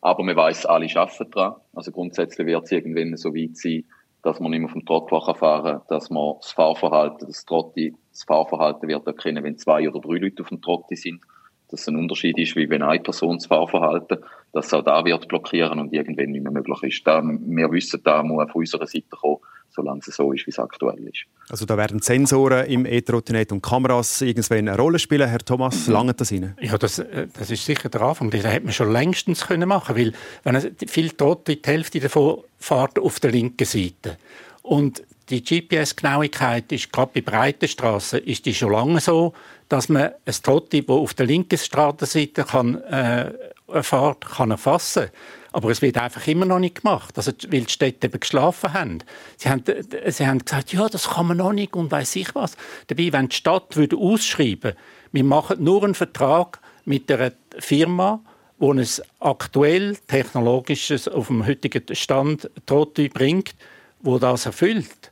Aber man weiß, alle arbeiten dran. Also grundsätzlich wird es irgendwann so weit sein, dass man nicht mehr vom Trottoir fahren kann, dass man das Fahrverhalten, das Trotti, das Fahrverhalten wird erkennen, wenn zwei oder drei Leute auf dem Trotti sind. Dass es ein Unterschied ist, wie wenn eine Person das Fahrverhalten, dass es auch da wird blockieren und irgendwann nicht mehr möglich ist. Da, wir wissen, da muss von unserer Seite kommen, solange es so ist, wie es aktuell ist. Also da werden Sensoren im E-Trottinett und Kameras irgendwann eine Rolle spielen. Herr Thomas, lange das rein? Ja, das, äh, das ist sicher der Anfang. Das hätte man schon längstens können machen weil wenn es viel Trotte, die Hälfte davon fährt auf der linken Seite. Und die GPS-Genauigkeit ist gerade bei breiten Straßen ist die schon lange so, dass man ein Trotti, das auf der linken Straßenseite kann, äh, fährt, kann erfassen aber es wird einfach immer noch nicht gemacht, also, weil die Städte eben geschlafen haben. Sie haben, sie haben gesagt, ja, das kann man noch nicht und weiß ich was. Dabei, wenn die Stadt würde ausschreiben, wir machen nur einen Vertrag mit einer Firma, wo es aktuell technologisches auf dem heutigen Stand Trotti bringt, wo das erfüllt,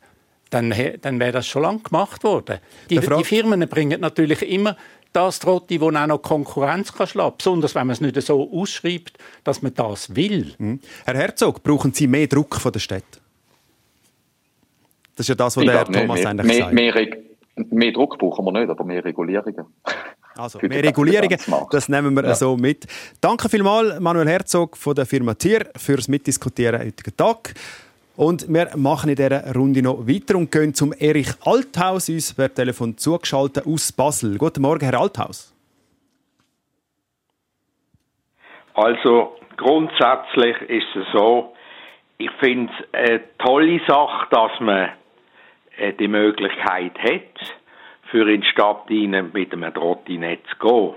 dann, dann wäre das schon lange gemacht worden. Die, die Firmen bringen natürlich immer das Trotti, wo auch noch Konkurrenz kann schlagen, besonders wenn man es nicht so ausschreibt, dass man das will. Herr Herzog, brauchen Sie mehr Druck von der Stadt? Das ist ja das, was Ich der Herr glaub. Thomas mehr, eigentlich mehr, sagt. mehr, mehr Druck brauchen wir nicht, aber mehr Regulierungen. Also, mehr Regulierungen, das nehmen wir Ja. so mit. Danke vielmals, Manuel Herzog von der Firma Tier, fürs Mitdiskutieren heutigen Tag. Und wir machen in dieser Runde noch weiter und gehen zum Erich Althaus, uns per Telefon zugeschaltet aus Basel. Guten Morgen, Herr Althaus. Also grundsätzlich ist es so, ich finde es eine tolle Sache, dass man äh, die Möglichkeit hat, für in die Stadt rein mit einem Trottinett zu gehen.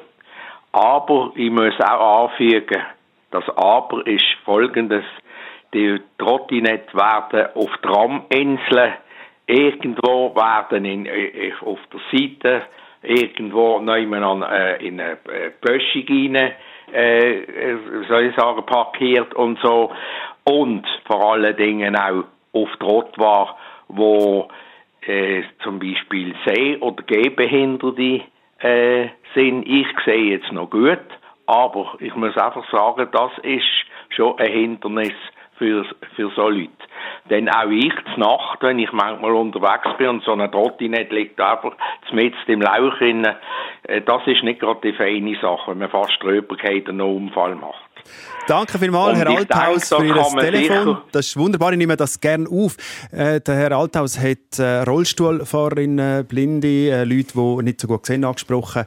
Aber ich muss auch anfügen, das Aber ist folgendes. Die Trottinett werden auf Traminseln irgendwo werden in, äh, auf der Seite irgendwo nebenan äh, in eine äh, Böschung rein, äh, äh, soll ich sagen, parkiert und so. Und vor allen Dingen auch auf Trottoir, wo äh, zum Beispiel Seh- oder Gehbehinderte äh, sind. Ich sehe jetzt noch gut, aber ich muss einfach sagen, das ist schon ein Hindernis für, für so Leute. Denn auch ich zur Nacht, wenn ich manchmal unterwegs bin und so eine Trottinett liegt einfach mitten im Lauch drin, äh, das ist nicht gerade die feine Sache, wenn man fast drüber geht und einen Unfall macht. Danke vielmals, Und Herr Althaus, denke, für Ihr Telefon. sicher- Das ist wunderbar, ich nehme das gerne auf. Äh, der Herr Althaus hat äh, Rollstuhlfahrerinnen, Blinde, äh, Leute, die nicht so gut sehen, angesprochen.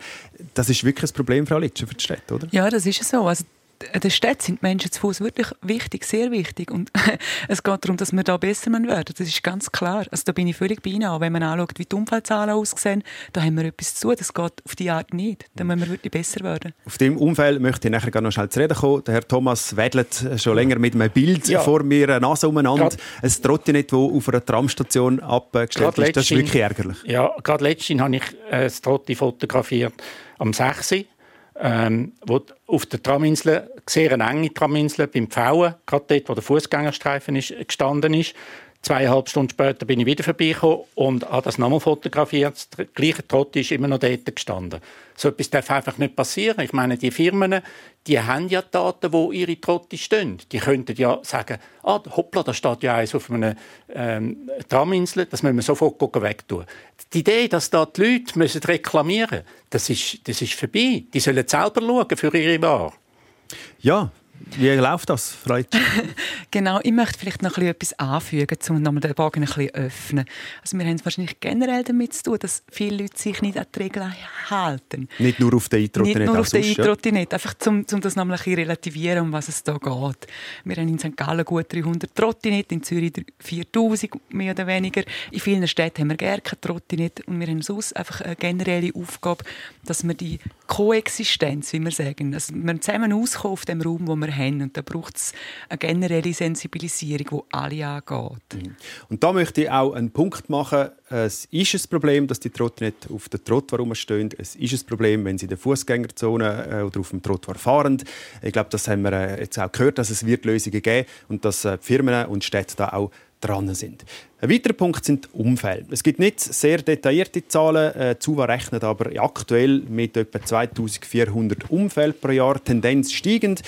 Das ist wirklich ein Problem, Frau Litscher, für die Stadt, oder? Ja, das ist so. Also, in der Stadt sind die Menschen zu Fuß wirklich wichtig, sehr wichtig. Und [LAUGHS] es geht darum, dass wir da besser werden. Das ist ganz klar. Also, da bin ich völlig bei Ihnen. Auch wenn man anschaut, wie die Unfallzahlen aussehen, da haben wir etwas zu. Das geht auf die Art nicht. Da müssen wir wirklich besser werden. Auf dem Umfeld möchte ich nachher gerne noch schnell zu reden kommen. Der Herr Thomas wedelt schon länger mit einem Bild Ja. vor mir Nase umeinander. Grad- Ein Trottinett, das auf einer Tramstation abgestellt ist. Das ist wirklich ärgerlich. Ja, gerade letztens habe ich äh, das Trotti fotografiert am 6. Ähm, wo auf der Traminsel, sehr enge Traminsel, beim Pfauen, gerade dort, wo der Fußgängerstreifen ist, gestanden ist. Zweieinhalb Stunden später bin ich wieder vorbeigekommen und habe das nochmal fotografiert. Der gleiche Trotti ist immer noch dort gestanden. So etwas darf einfach nicht passieren. Ich meine, die Firmen, die haben ja Daten, wo ihre Trotti stehen. Die könnten ja sagen, ah, hoppla, da steht ja eins auf einer ähm, Traminsel, das müssen wir sofort wegtun. Die Idee, dass da die Leute müssen reklamieren müssen, das ist, das ist vorbei. Die sollen selber schauen für ihre Ware. Ja, wie läuft das, Litscher? [LAUGHS] Genau, ich möchte vielleicht noch ein bisschen etwas anfügen, um nochmal den Bogen ein bisschen öffnen. Also wir haben es wahrscheinlich generell damit zu tun, dass viele Leute sich nicht an die Regeln halten. Nicht nur auf den Eintrottinett, Nicht nur auf den sonst, ja. Einfach um, um das nochmal ein bisschen relativieren, um was es da geht. Wir haben in St. Gallen gut 300 Trottinett, in Zürich 4000 mehr oder weniger. In vielen Städten haben wir gar kein Trottinett und wir haben sonst einfach eine generelle Aufgabe, dass wir die Koexistenz, wie wir sagen, also wir zusammen auskommen auf dem Raum, wo wir haben und da braucht es eine generelle Sensibilisierung, die alle angeht. Und da möchte ich auch einen Punkt machen. Es ist ein Problem, dass die Trottinette auf der Trottoir rumstehen. Es ist ein Problem, wenn sie in der Fußgängerzone äh, oder auf dem Trottoir fahren. Ich glaube, das haben wir äh, jetzt auch gehört, dass es wird Lösungen geben und dass äh, Firmen und Städte da auch dran sind. Ein weiterer Punkt sind die Unfälle. Es gibt nicht sehr detaillierte Zahlen. Zuwa rechnet aber aktuell mit etwa 2400 Unfällen pro Jahr, Tendenz steigend.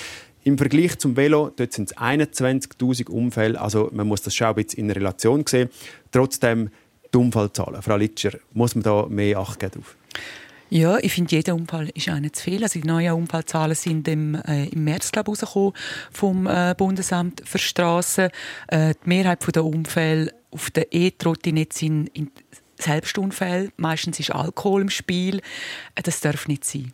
Im Vergleich zum Velo dort sind es 21.000 Unfälle. Also man muss das schon ein bisschen in Relation sehen. Trotzdem die Unfallzahlen. Frau Litscher, muss man da mehr Acht geben drauf? Ja, ich finde, jeder Unfall ist einer zu viel. Also die neuen Unfallzahlen sind im, äh, im März glaub, rausgekommen vom äh, Bundesamt für Straßen. Äh, die Mehrheit der Unfälle auf der E-Trottinette sind in Selbstunfälle. Meistens ist Alkohol im Spiel. Äh, das darf nicht sein.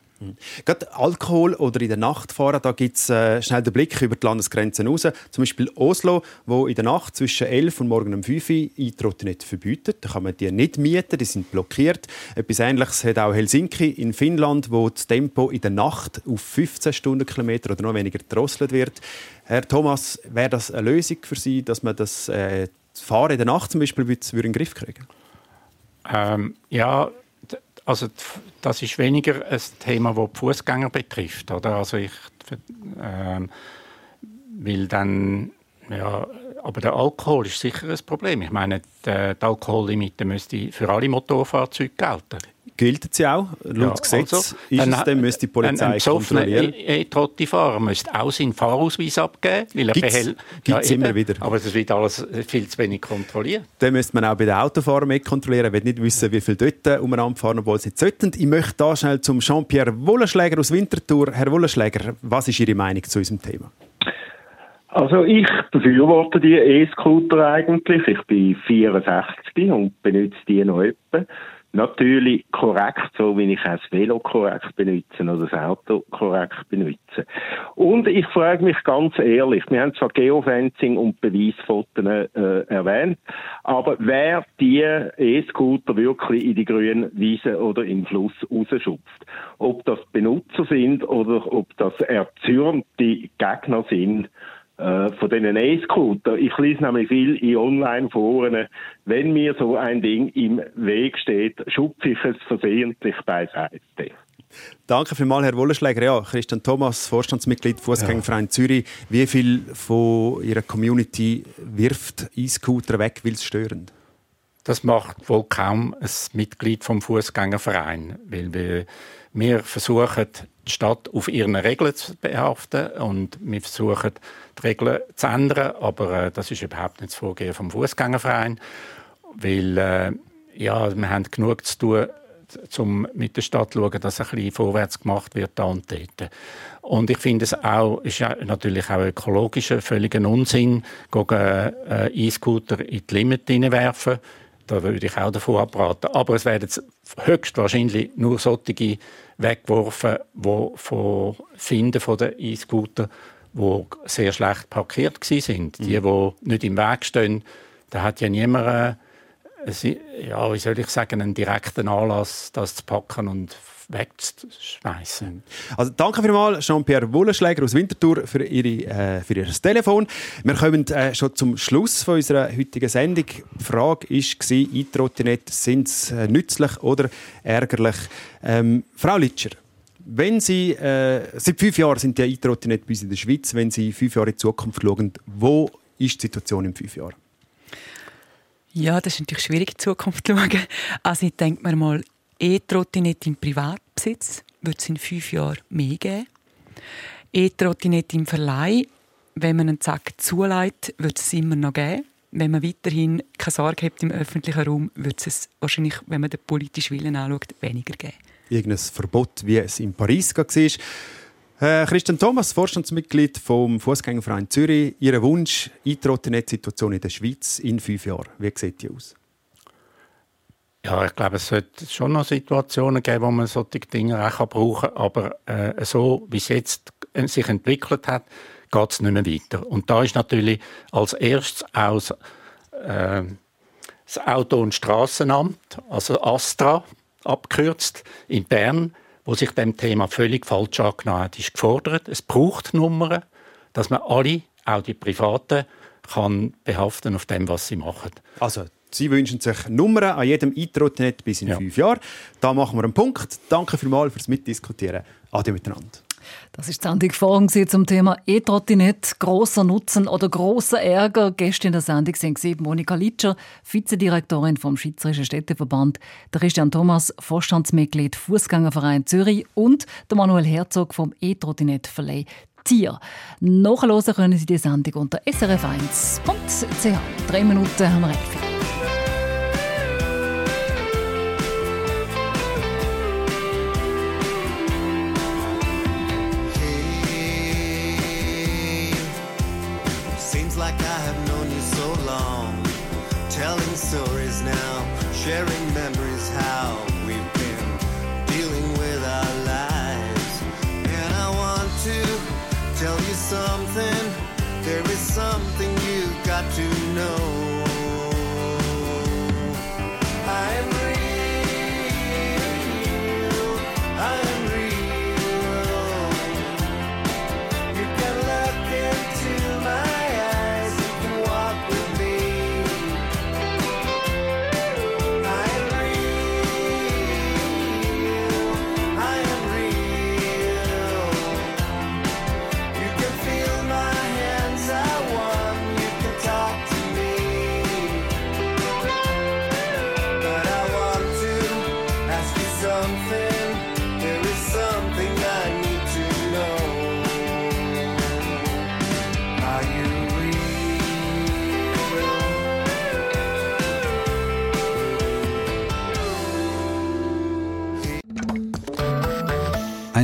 Gerade Alkohol oder in der Nacht fahren, da gibt es äh, schnell den Blick über die Landesgrenzen raus. Zum Beispiel Oslo, wo in der Nacht zwischen 11 und morgen um 5 Uhr E-Trottinette verbietet. Da kann man die nicht mieten, die sind blockiert. Etwas Ähnliches hat auch Helsinki in Finnland, wo das Tempo in der Nacht auf 15 Stundenkilometer oder noch weniger gedrosselt wird. Herr Thomas, wäre das eine Lösung für Sie, dass man das äh, Fahren in der Nacht zum Beispiel in den Griff kriegen? Ähm, ja, also das ist weniger ein Thema, das die Fußgänger betrifft. Oder? Also ich Ähm, weil dann, ja, aber der Alkohol ist sicher ein Problem. Ich meine, die, die Alkohollimite müsste für alle Motorfahrzeuge gelten. Gilt sie auch? Laut Ja, Gesetz also, ist dann es dann, müsste die Polizei ein, ein kontrollieren. E- E-Trotti-Fahrer müsste auch seinen Fahrausweis abgeben, weil er Gibt's- behält. gibt's eben. immer wieder. Aber das wird alles viel zu wenig kontrolliert. Dann müsste man auch bei den Autofahrern mehr kontrollieren. Ich will nicht wissen, wie viele dort umeinander fahren, obwohl sie nicht sollten. Ich möchte da schnell zum Jean-Pierre Wollenschläger aus Winterthur. Herr Wollenschläger, was ist Ihre Meinung zu unserem Thema? Also ich befürworte die E-Scooter eigentlich. Ich bin 64 und benutze die noch etwa. Natürlich korrekt, so wie ich auch das Velo korrekt benutze oder das Auto korrekt benutze. Und ich frage mich ganz ehrlich, wir haben zwar Geofencing und Beweisfotos äh, erwähnt, aber wer die E-Scooter wirklich in die grünen Wiese oder im Fluss rausschupft, ob das Benutzer sind oder ob das erzürnte Gegner sind, von diesen E-Scooter. Ich lese nämlich viel in Online-Foren. Wenn mir so ein Ding im Weg steht, schupfe ich es versehentlich beiseite. Danke vielmals, Herr Wollenschläger. Ja, Christian Thomas, Vorstandsmitglied Fußgängerverein Zürich. Wie viel von Ihrer Community wirft E-Scooter weg, weil es störend? Das macht wohl kaum ein Mitglied vom Fußgängerverein, weil wir, wir versuchen, die Stadt auf ihren Regeln zu behaften und wir versuchen, die Regeln zu ändern, aber äh, das ist überhaupt nicht das Vorgehen vom Fußgängerverein, weil äh, ja, wir haben genug zu tun, um mit der Stadt zu schauen, dass ein bisschen vorwärts gemacht wird da und dort. Und ich finde es auch, ist ja natürlich auch ökologischer, völliger Unsinn, gegen äh, E-Scooter in die Limit hineinwerfen. Da würde ich auch davon abraten. Aber es werden höchstwahrscheinlich nur solche weggeworfen, die von Finden von den E-Scooter, die sehr schlecht parkiert gewesen sind. Die, die nicht im Weg stehen, da hat ja niemand äh, es- ja, wie soll ich sagen, einen direkten Anlass, das zu packen und wegzuschmeißen. Also danke vielmals, Jean-Pierre Wollenschläger aus Winterthur, für, ihre, äh, für Ihr Telefon. Wir kommen äh, schon zum Schluss von unserer heutigen Sendung. Die Frage war, E-Trottinette, sind sie äh, nützlich oder ärgerlich? Ähm, Frau Litscher, wenn Sie, äh, seit fünf Jahren sind die E-Trottinette bei uns in der Schweiz, wenn Sie fünf Jahre in die Zukunft schauen, wo ist die Situation in fünf Jahren? Ja, das ist natürlich schwierig, in die Zukunft zu schauen. Also ich denke mir mal, E-Trottinette im Privatbesitz wird es in fünf Jahren mehr geben. E-Trottinette im Verleih, wenn man einen Zack zuleitet, wird es immer noch geben. Wenn man weiterhin keine Sorge hat im öffentlichen Raum, wird es wahrscheinlich, wenn man den politischen Willen anschaut, weniger geben. Irgendein Verbot, wie es in Paris war. Äh, Christian Thomas, Vorstandsmitglied vom Fußgängerverein Zürich. Ihr Wunsch, E-Trottinette-Situation in der Schweiz in fünf Jahren. Wie sieht die aus? Ja, ich glaube, es sollte schon noch Situationen geben, wo man solche Dinge auch brauchen kann. Aber äh, so, wie es jetzt äh, sich entwickelt hat, geht es nicht mehr weiter. Und da ist natürlich als erstes auch das, äh, das Auto- und Straßenamt, also ASTRA, abgekürzt, in Bern, wo sich dem Thema völlig falsch angenommen hat, ist gefordert. Es braucht Nummern, dass man alle, auch die Privaten, kann behaften auf dem, was sie machen. Also, Sie wünschen sich Nummern an jedem E-Trottinett bis in fünf Jahren. Da machen wir einen Punkt. Danke vielmals fürs Mitdiskutieren. Ade miteinander. Das ist Sendung Forum zum Thema E-Trottinett, grosser Nutzen oder grosser Ärger. Gestern in der Sendung sind sie Monika Litscher, Vizedirektorin vom Schweizerischen Städteverband, der Christian Thomas, Vorstandsmitglied Fußgängerverein Zürich und der Manuel Herzog vom E-Trottinett Verleih Tier. Nachhören können Sie die Sendung unter srf1.ch. Drei Minuten haben wir elf.